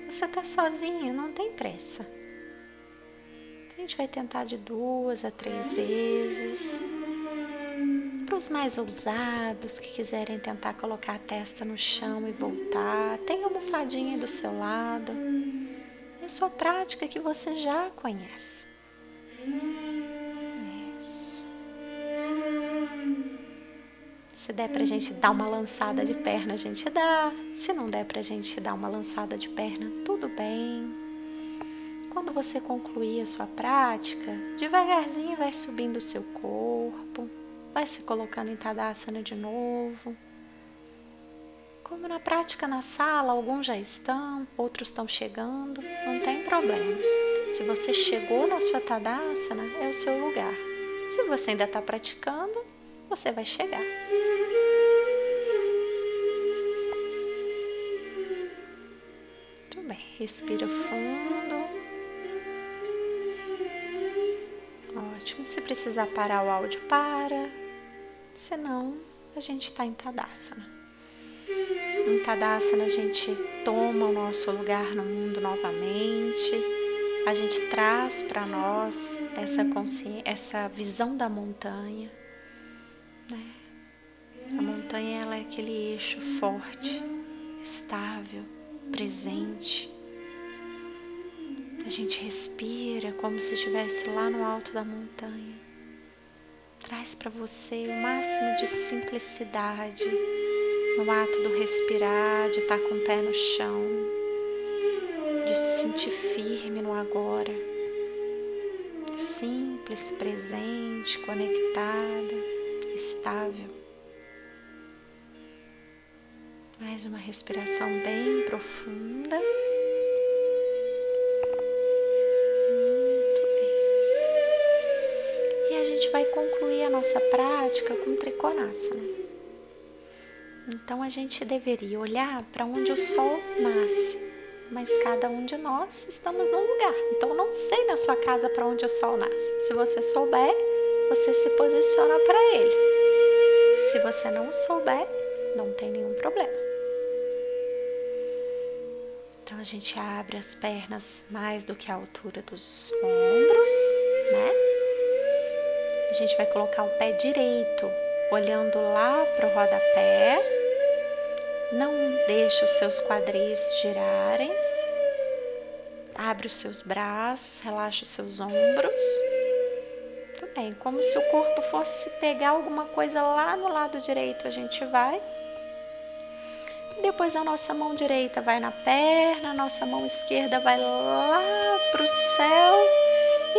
Você está sozinho, não tem pressa. A gente vai tentar de duas a três vezes. Para os mais ousados que quiserem tentar colocar a testa no chão e voltar, tem almofadinha do seu lado. É sua prática que você já conhece. Isso. Se der para a gente dar uma lançada de perna, a gente dá. Se não der para a gente dar uma lançada de perna, tudo bem. Quando você concluir a sua prática, devagarzinho vai subindo o seu corpo vai se colocando em Tadasana de novo. Como na prática na sala, alguns já estão, outros estão chegando, não tem problema. Se você chegou na sua Tadasana, é o seu lugar. Se você ainda está praticando, você vai chegar. Muito bem, respira fundo. Ótimo. Se precisar parar o áudio, para senão a gente está em Tadasana. Em Tadasana a gente toma o nosso lugar no mundo novamente, a gente traz para nós essa consciência, essa visão da montanha. Né? A montanha ela é aquele eixo forte, estável, presente. A gente respira como se estivesse lá no alto da montanha traz para você o máximo de simplicidade no ato do respirar, de estar tá com o pé no chão, de se sentir firme no agora, simples, presente, conectada, estável. Mais uma respiração bem profunda. Vai concluir a nossa prática com Trikonasana. Então a gente deveria olhar para onde o sol nasce, mas cada um de nós estamos num lugar. Então não sei na sua casa para onde o sol nasce. Se você souber, você se posiciona para ele. Se você não souber, não tem nenhum problema. Então a gente abre as pernas mais do que a altura dos ombros, né? A gente vai colocar o pé direito, olhando lá para o rodapé. Não deixe os seus quadris girarem. Abre os seus braços, relaxa os seus ombros. Tudo bem, como se o corpo fosse pegar alguma coisa lá no lado direito, a gente vai. Depois a nossa mão direita vai na perna, a nossa mão esquerda vai lá para o céu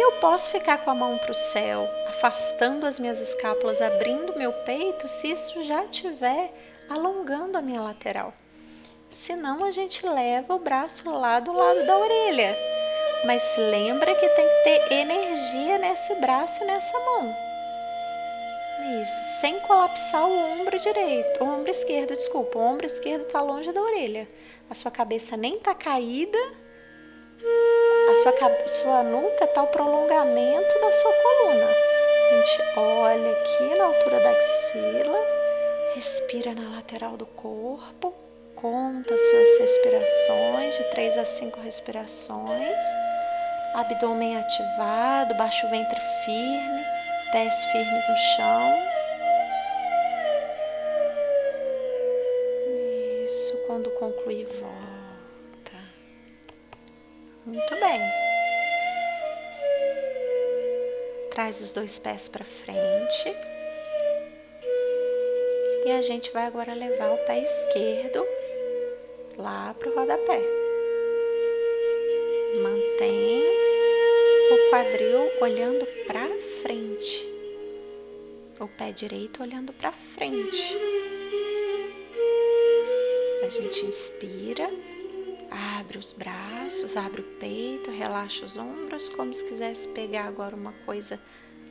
eu posso ficar com a mão para o céu, afastando as minhas escápulas, abrindo meu peito, se isso já estiver alongando a minha lateral. Senão a gente leva o braço lá do lado da orelha. Mas lembra que tem que ter energia nesse braço e nessa mão. Isso, sem colapsar o ombro direito, o ombro esquerdo, desculpa, o ombro esquerdo está longe da orelha. A sua cabeça nem está caída a sua, sua nuca está o prolongamento da sua coluna. A gente olha aqui na altura da axila, respira na lateral do corpo, conta suas respirações, de 3 a 5 respirações. Abdômen ativado, baixo ventre firme, pés firmes no chão. Isso, quando concluir. Muito bem. Traz os dois pés para frente. E a gente vai agora levar o pé esquerdo lá para o rodapé. Mantém o quadril olhando para frente. o pé direito olhando para frente. A gente inspira, abre os braços, abre o peito, relaxa os ombros, como se quisesse pegar agora uma coisa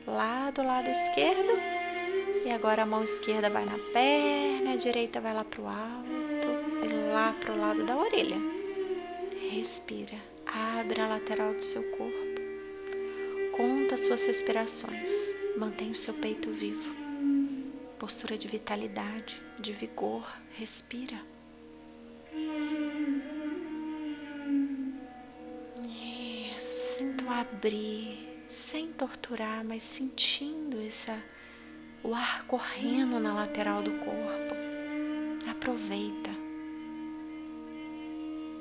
lá do lado esquerdo. E agora a mão esquerda vai na perna, a direita vai lá para o alto e lá para o lado da orelha. Respira, abre a lateral do seu corpo. Conta suas respirações. Mantenha o seu peito vivo. Postura de vitalidade, de vigor. Respira. Abrir, sem torturar, mas sentindo essa, o ar correndo na lateral do corpo. Aproveita.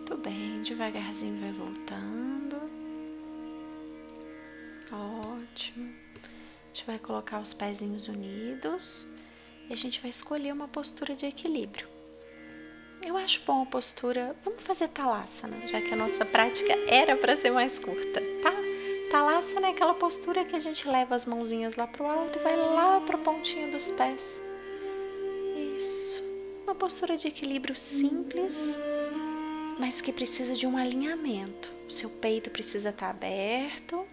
Tudo bem, devagarzinho vai voltando. Ótimo. A gente vai colocar os pezinhos unidos e a gente vai escolher uma postura de equilíbrio. Eu acho bom a postura. Vamos fazer talasana, já que a nossa prática era para ser mais curta, tá? Talasana é aquela postura que a gente leva as mãozinhas lá pro alto e vai lá pro pontinho dos pés. Isso. Uma postura de equilíbrio simples, mas que precisa de um alinhamento. O seu peito precisa estar tá aberto,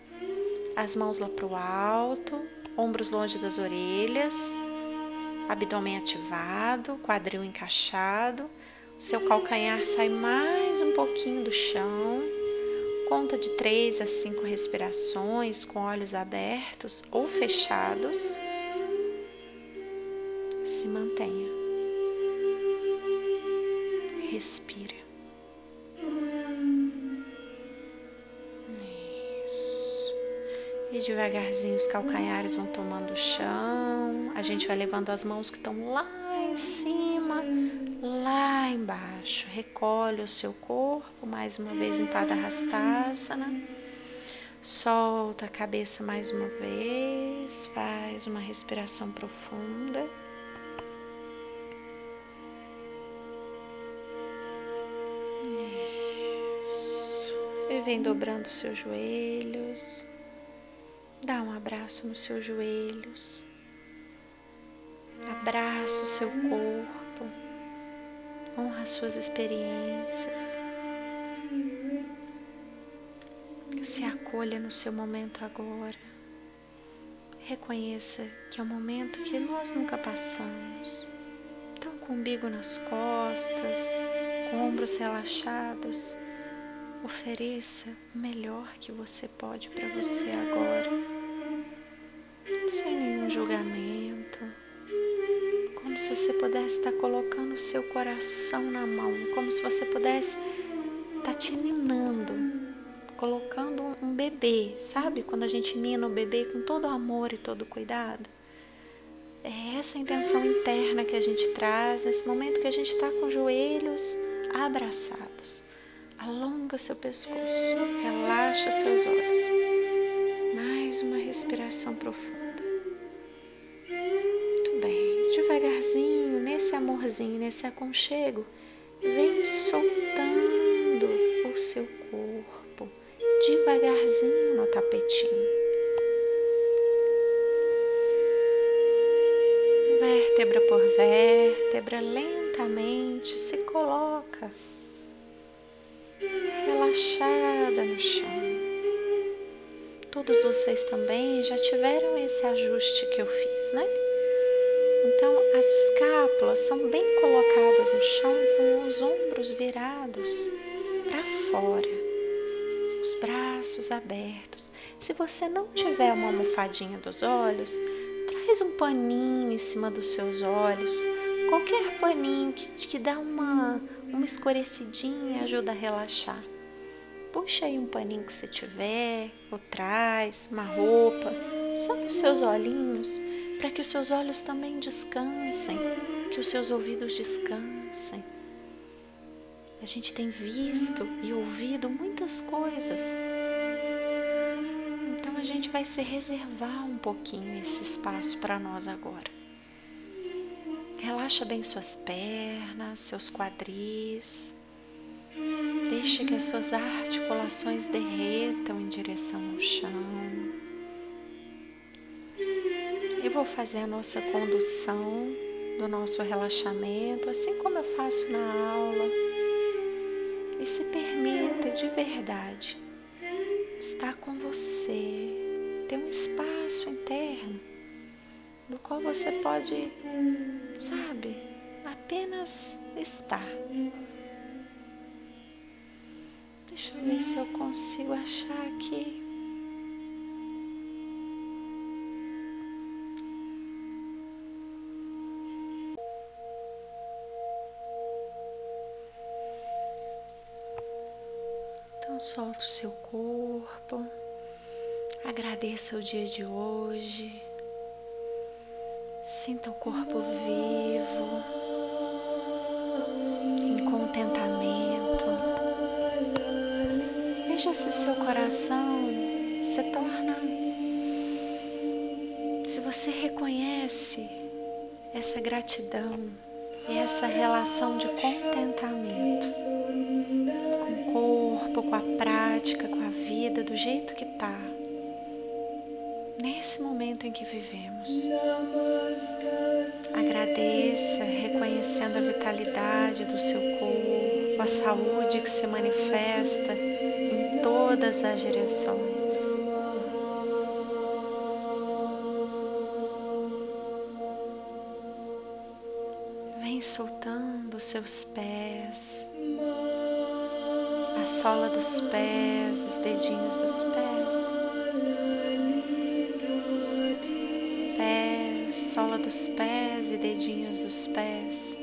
as mãos lá para o alto, ombros longe das orelhas, abdômen ativado, quadril encaixado, seu calcanhar sai mais um pouquinho do chão. Conta de três a cinco respirações com olhos abertos ou fechados. Se mantenha. Respira. E devagarzinho os calcanhares vão tomando o chão. A gente vai levando as mãos que estão lá em cima, lá embaixo. Recolhe o seu corpo, mais uma vez em Padarastasana. Solta a cabeça mais uma vez. Faz uma respiração profunda. Isso. E vem dobrando seus joelhos. Dá um abraço nos seus joelhos. Abraça o seu corpo. Honra as suas experiências. Se acolha no seu momento agora. Reconheça que é um momento que nós nunca passamos. Então, com o umbigo nas costas, com ombros relaxados, Ofereça o melhor que você pode para você agora, sem nenhum julgamento, se você pudesse estar colocando o seu coração na mão, como se você pudesse estar te ninando, colocando um bebê, sabe? Quando a gente nina o bebê com todo amor e todo cuidado. É essa intenção interna que a gente traz nesse momento que a gente está com os joelhos abraçados. Alonga seu pescoço, relaxa seus olhos. Mais uma respiração profunda. Nesse amorzinho, nesse aconchego, vem soltando o seu corpo devagarzinho no tapetinho. Vértebra por vértebra, lentamente se coloca relaxada no chão. Todos vocês também já tiveram esse ajuste que eu fiz, né? Então, as escápulas são bem colocadas no chão com os ombros virados para fora, os braços abertos. Se você não tiver uma almofadinha dos olhos, traz um paninho em cima dos seus olhos, qualquer paninho que, que dá uma, uma escurecidinha ajuda a relaxar. Puxa aí um paninho que você tiver, ou traz, uma roupa, só nos seus olhinhos, para que os seus olhos também descansem, que os seus ouvidos descansem. A gente tem visto e ouvido muitas coisas. Então a gente vai se reservar um pouquinho esse espaço para nós agora. Relaxa bem suas pernas, seus quadris. Deixe que as suas articulações derretam em direção ao chão. Eu vou fazer a nossa condução do nosso relaxamento, assim como eu faço na aula. E se permita de verdade estar com você, ter um espaço interno no qual você pode, sabe, apenas estar. Deixa eu ver se eu consigo achar aqui. Solta o seu corpo. Agradeça o dia de hoje. Sinta o corpo vivo, em contentamento. Veja se seu coração se torna. Se você reconhece essa gratidão essa relação de contentamento corpo, com a prática, com a vida, do jeito que está nesse momento em que vivemos. Agradeça, reconhecendo a vitalidade do seu corpo, a saúde que se manifesta em todas as direções. Vem soltando seus pés, sola dos pés, os dedinhos dos pés. sola dos pés e dedinhos dos pés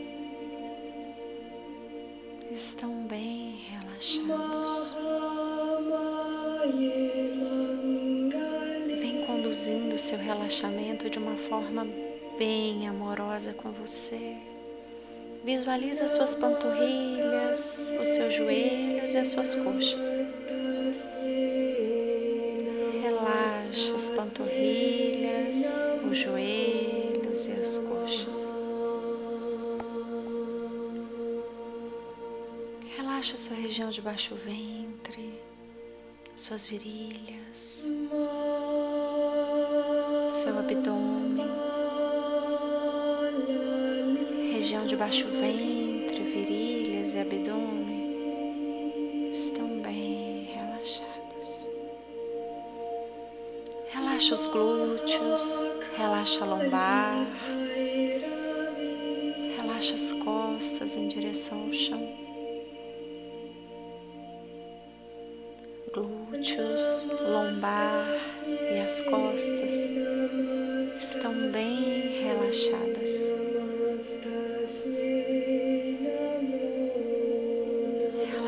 estão bem relaxados. Vem conduzindo o seu relaxamento de uma forma bem amorosa com você. Visualiza suas panturrilhas, os seus joelhos e as suas coxas. Relaxa as panturrilhas, os joelhos e as coxas. Relaxa sua região de baixo ventre, suas virilhas, seu abdômen, região de baixo ventre, virilhas e abdômen estão bem relaxados. Relaxa os glúteos, Relaxa a lombar, relaxa as costas em direção ao chão. Glúteos, lombar e as costas estão bem relaxadas.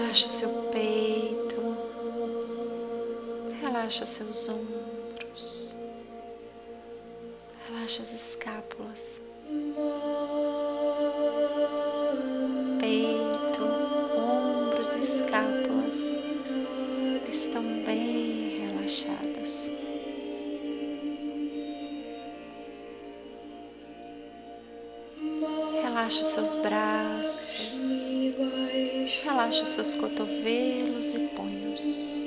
Relaxa o seu peito, relaxa seus ombros. Relaxa as escápulas, peito, ombros e escápulas estão bem relaxadas. Relaxa os seus braços, relaxa seus cotovelos e punhos.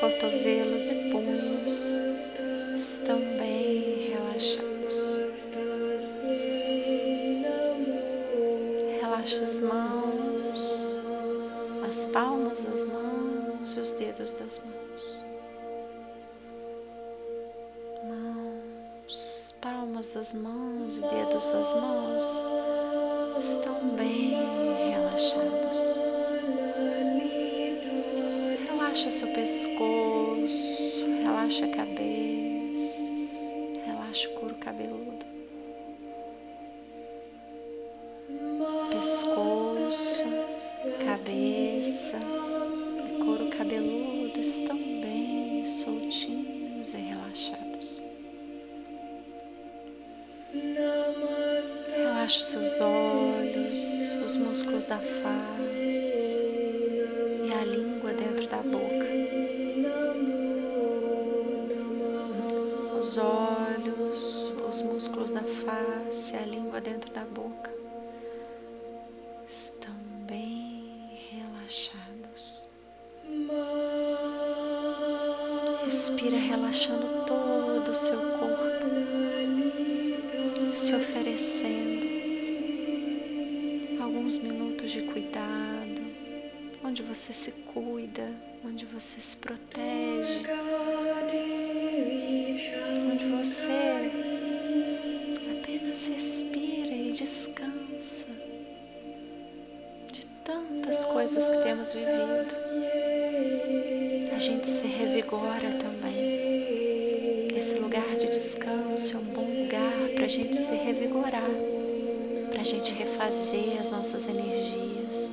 cotovelos e punhos estão bem relaxados. Relaxa as mãos, as palmas das mãos e os dedos das mãos. Mãos, palmas das mãos e dedos das mãos estão bem relaxados. Relaxa seu pescoço, relaxa a cabeça, relaxa o couro cabeludo. Pescoço, cabeça couro cabeludo estão Relaxa os seus olhos, os músculos da face onde você se protege, onde você apenas respira e descansa de tantas coisas que temos vivido. A gente se revigora também. Esse lugar de descanso é um bom lugar para a gente se revigorar, para a gente refazer as nossas energias,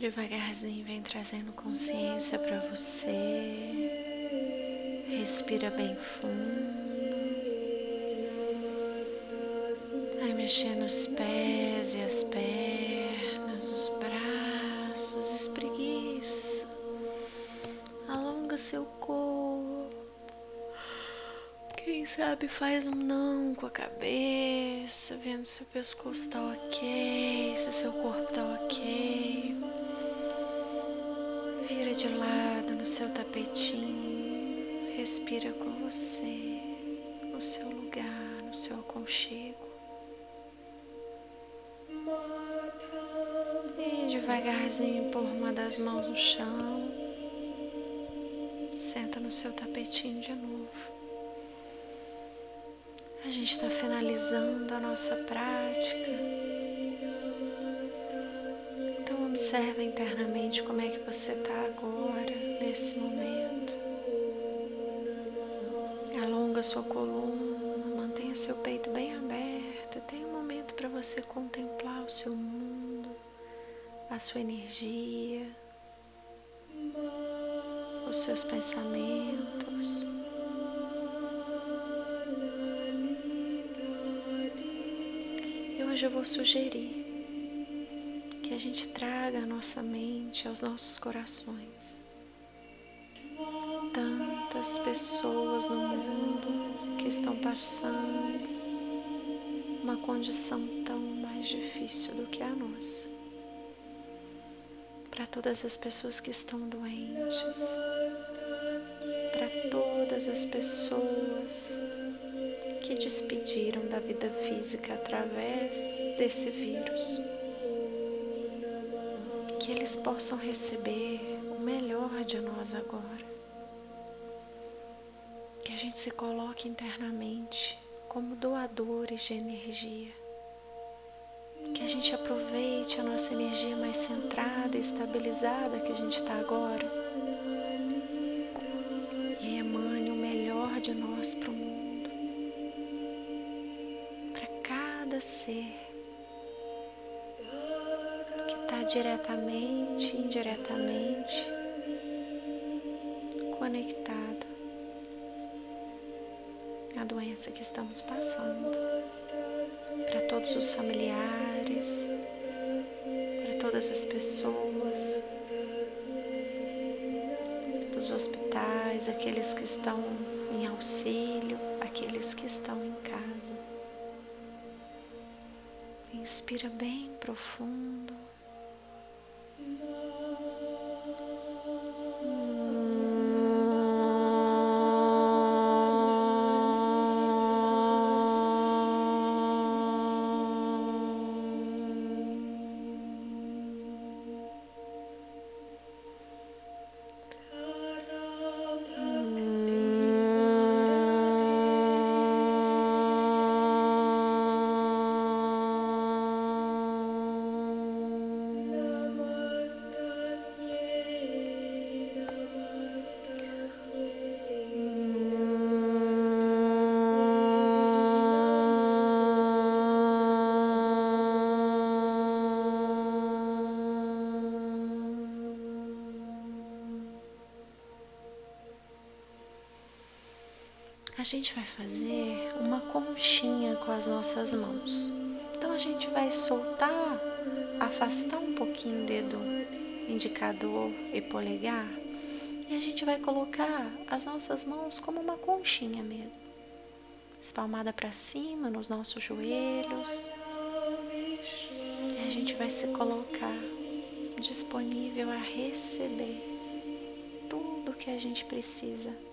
Devagarzinho vem trazendo consciência para você. Respira bem fundo. Vai mexendo os pés e as pernas, os braços, espreguiça. Alonga seu corpo. Quem sabe faz um não com a cabeça, vendo se o pescoço tá ok, se seu corpo tá ok. Vira de lado no seu tapetinho, respira com você, no seu lugar, no seu aconchego. E devagarzinho pôr uma das mãos no chão, senta no seu tapetinho de novo. A gente está finalizando a nossa prática. Observa internamente como é que você está agora, nesse momento. Alonga sua coluna, mantenha seu peito bem aberto. Tem um momento para você contemplar o seu mundo, a sua energia, os seus pensamentos. E hoje eu vou sugerir gente traga a nossa mente aos nossos corações. Tantas pessoas no mundo que estão passando uma condição tão mais difícil do que a nossa. Para todas as pessoas que estão doentes, para todas as pessoas que despediram da vida física através desse vírus que eles possam receber o melhor de nós agora. Que a gente se coloque internamente como doadores de energia. Que a gente aproveite a nossa energia mais centrada e estabilizada que a gente está agora. Doença que estamos passando, para todos os familiares, para todas as pessoas dos hospitais, aqueles que estão em auxílio, aqueles que estão em casa. Inspira bem profundo. Gente vai fazer uma conchinha com as nossas mãos. Então a gente vai soltar, afastar um pouquinho o dedo indicador e polegar e a gente vai colocar as nossas mãos como uma conchinha mesmo. Espalmada para cima nos nossos joelhos. E a gente vai se colocar disponível a receber tudo que a gente precisa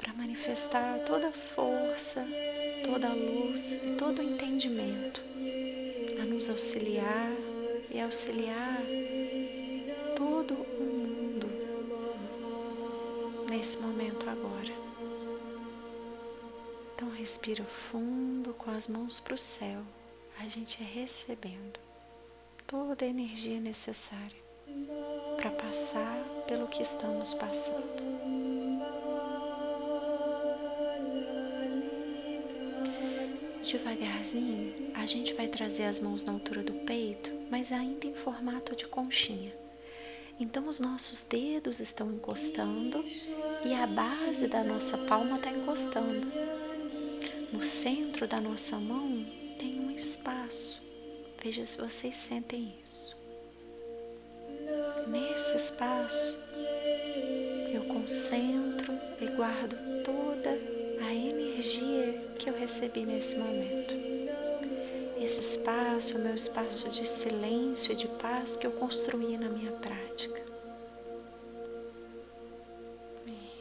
para manifestar toda a força, toda a luz e todo o entendimento, a nos auxiliar e auxiliar todo o mundo nesse momento agora. Então respira fundo com as mãos para o céu, a gente recebendo toda a energia necessária para passar pelo que estamos passando. Devagarzinho, a gente vai trazer as mãos na altura do peito, mas ainda em formato de conchinha. Então, os nossos dedos estão encostando e a base da nossa palma está encostando. No centro da nossa mão tem um espaço. Veja se vocês sentem isso. Nesse espaço, eu concentro e guardo energia que eu recebi nesse momento. Esse espaço é o meu espaço de silêncio e de paz que eu construí na minha prática.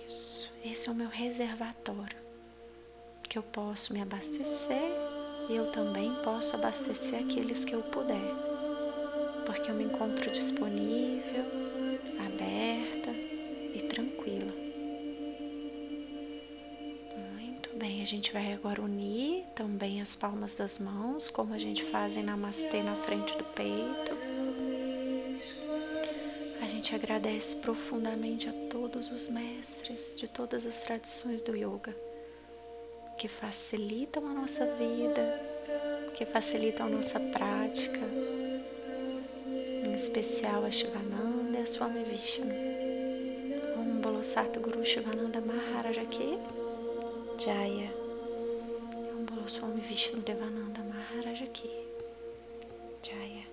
Isso. Esse é o meu reservatório, que eu posso me abastecer e eu também posso abastecer aqueles que eu puder, porque eu me encontro disponível, aberta gente vai agora unir também as palmas das mãos, como a gente faz em Namastê na frente do peito. A gente agradece profundamente a todos os mestres de todas as tradições do yoga que facilitam a nossa vida, que facilitam a nossa prática, em especial a Shivananda e a Swami Vishnu. Om Bolosarto Guru Shivananda Maharajaki Jaya. Swami Vishnu Devananda Maharajaki Jaya.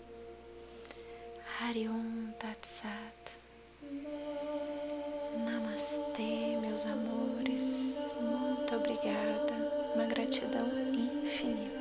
Hari Om Tat Sat. Namastê, meus amores. Muito obrigada. Uma gratidão infinita.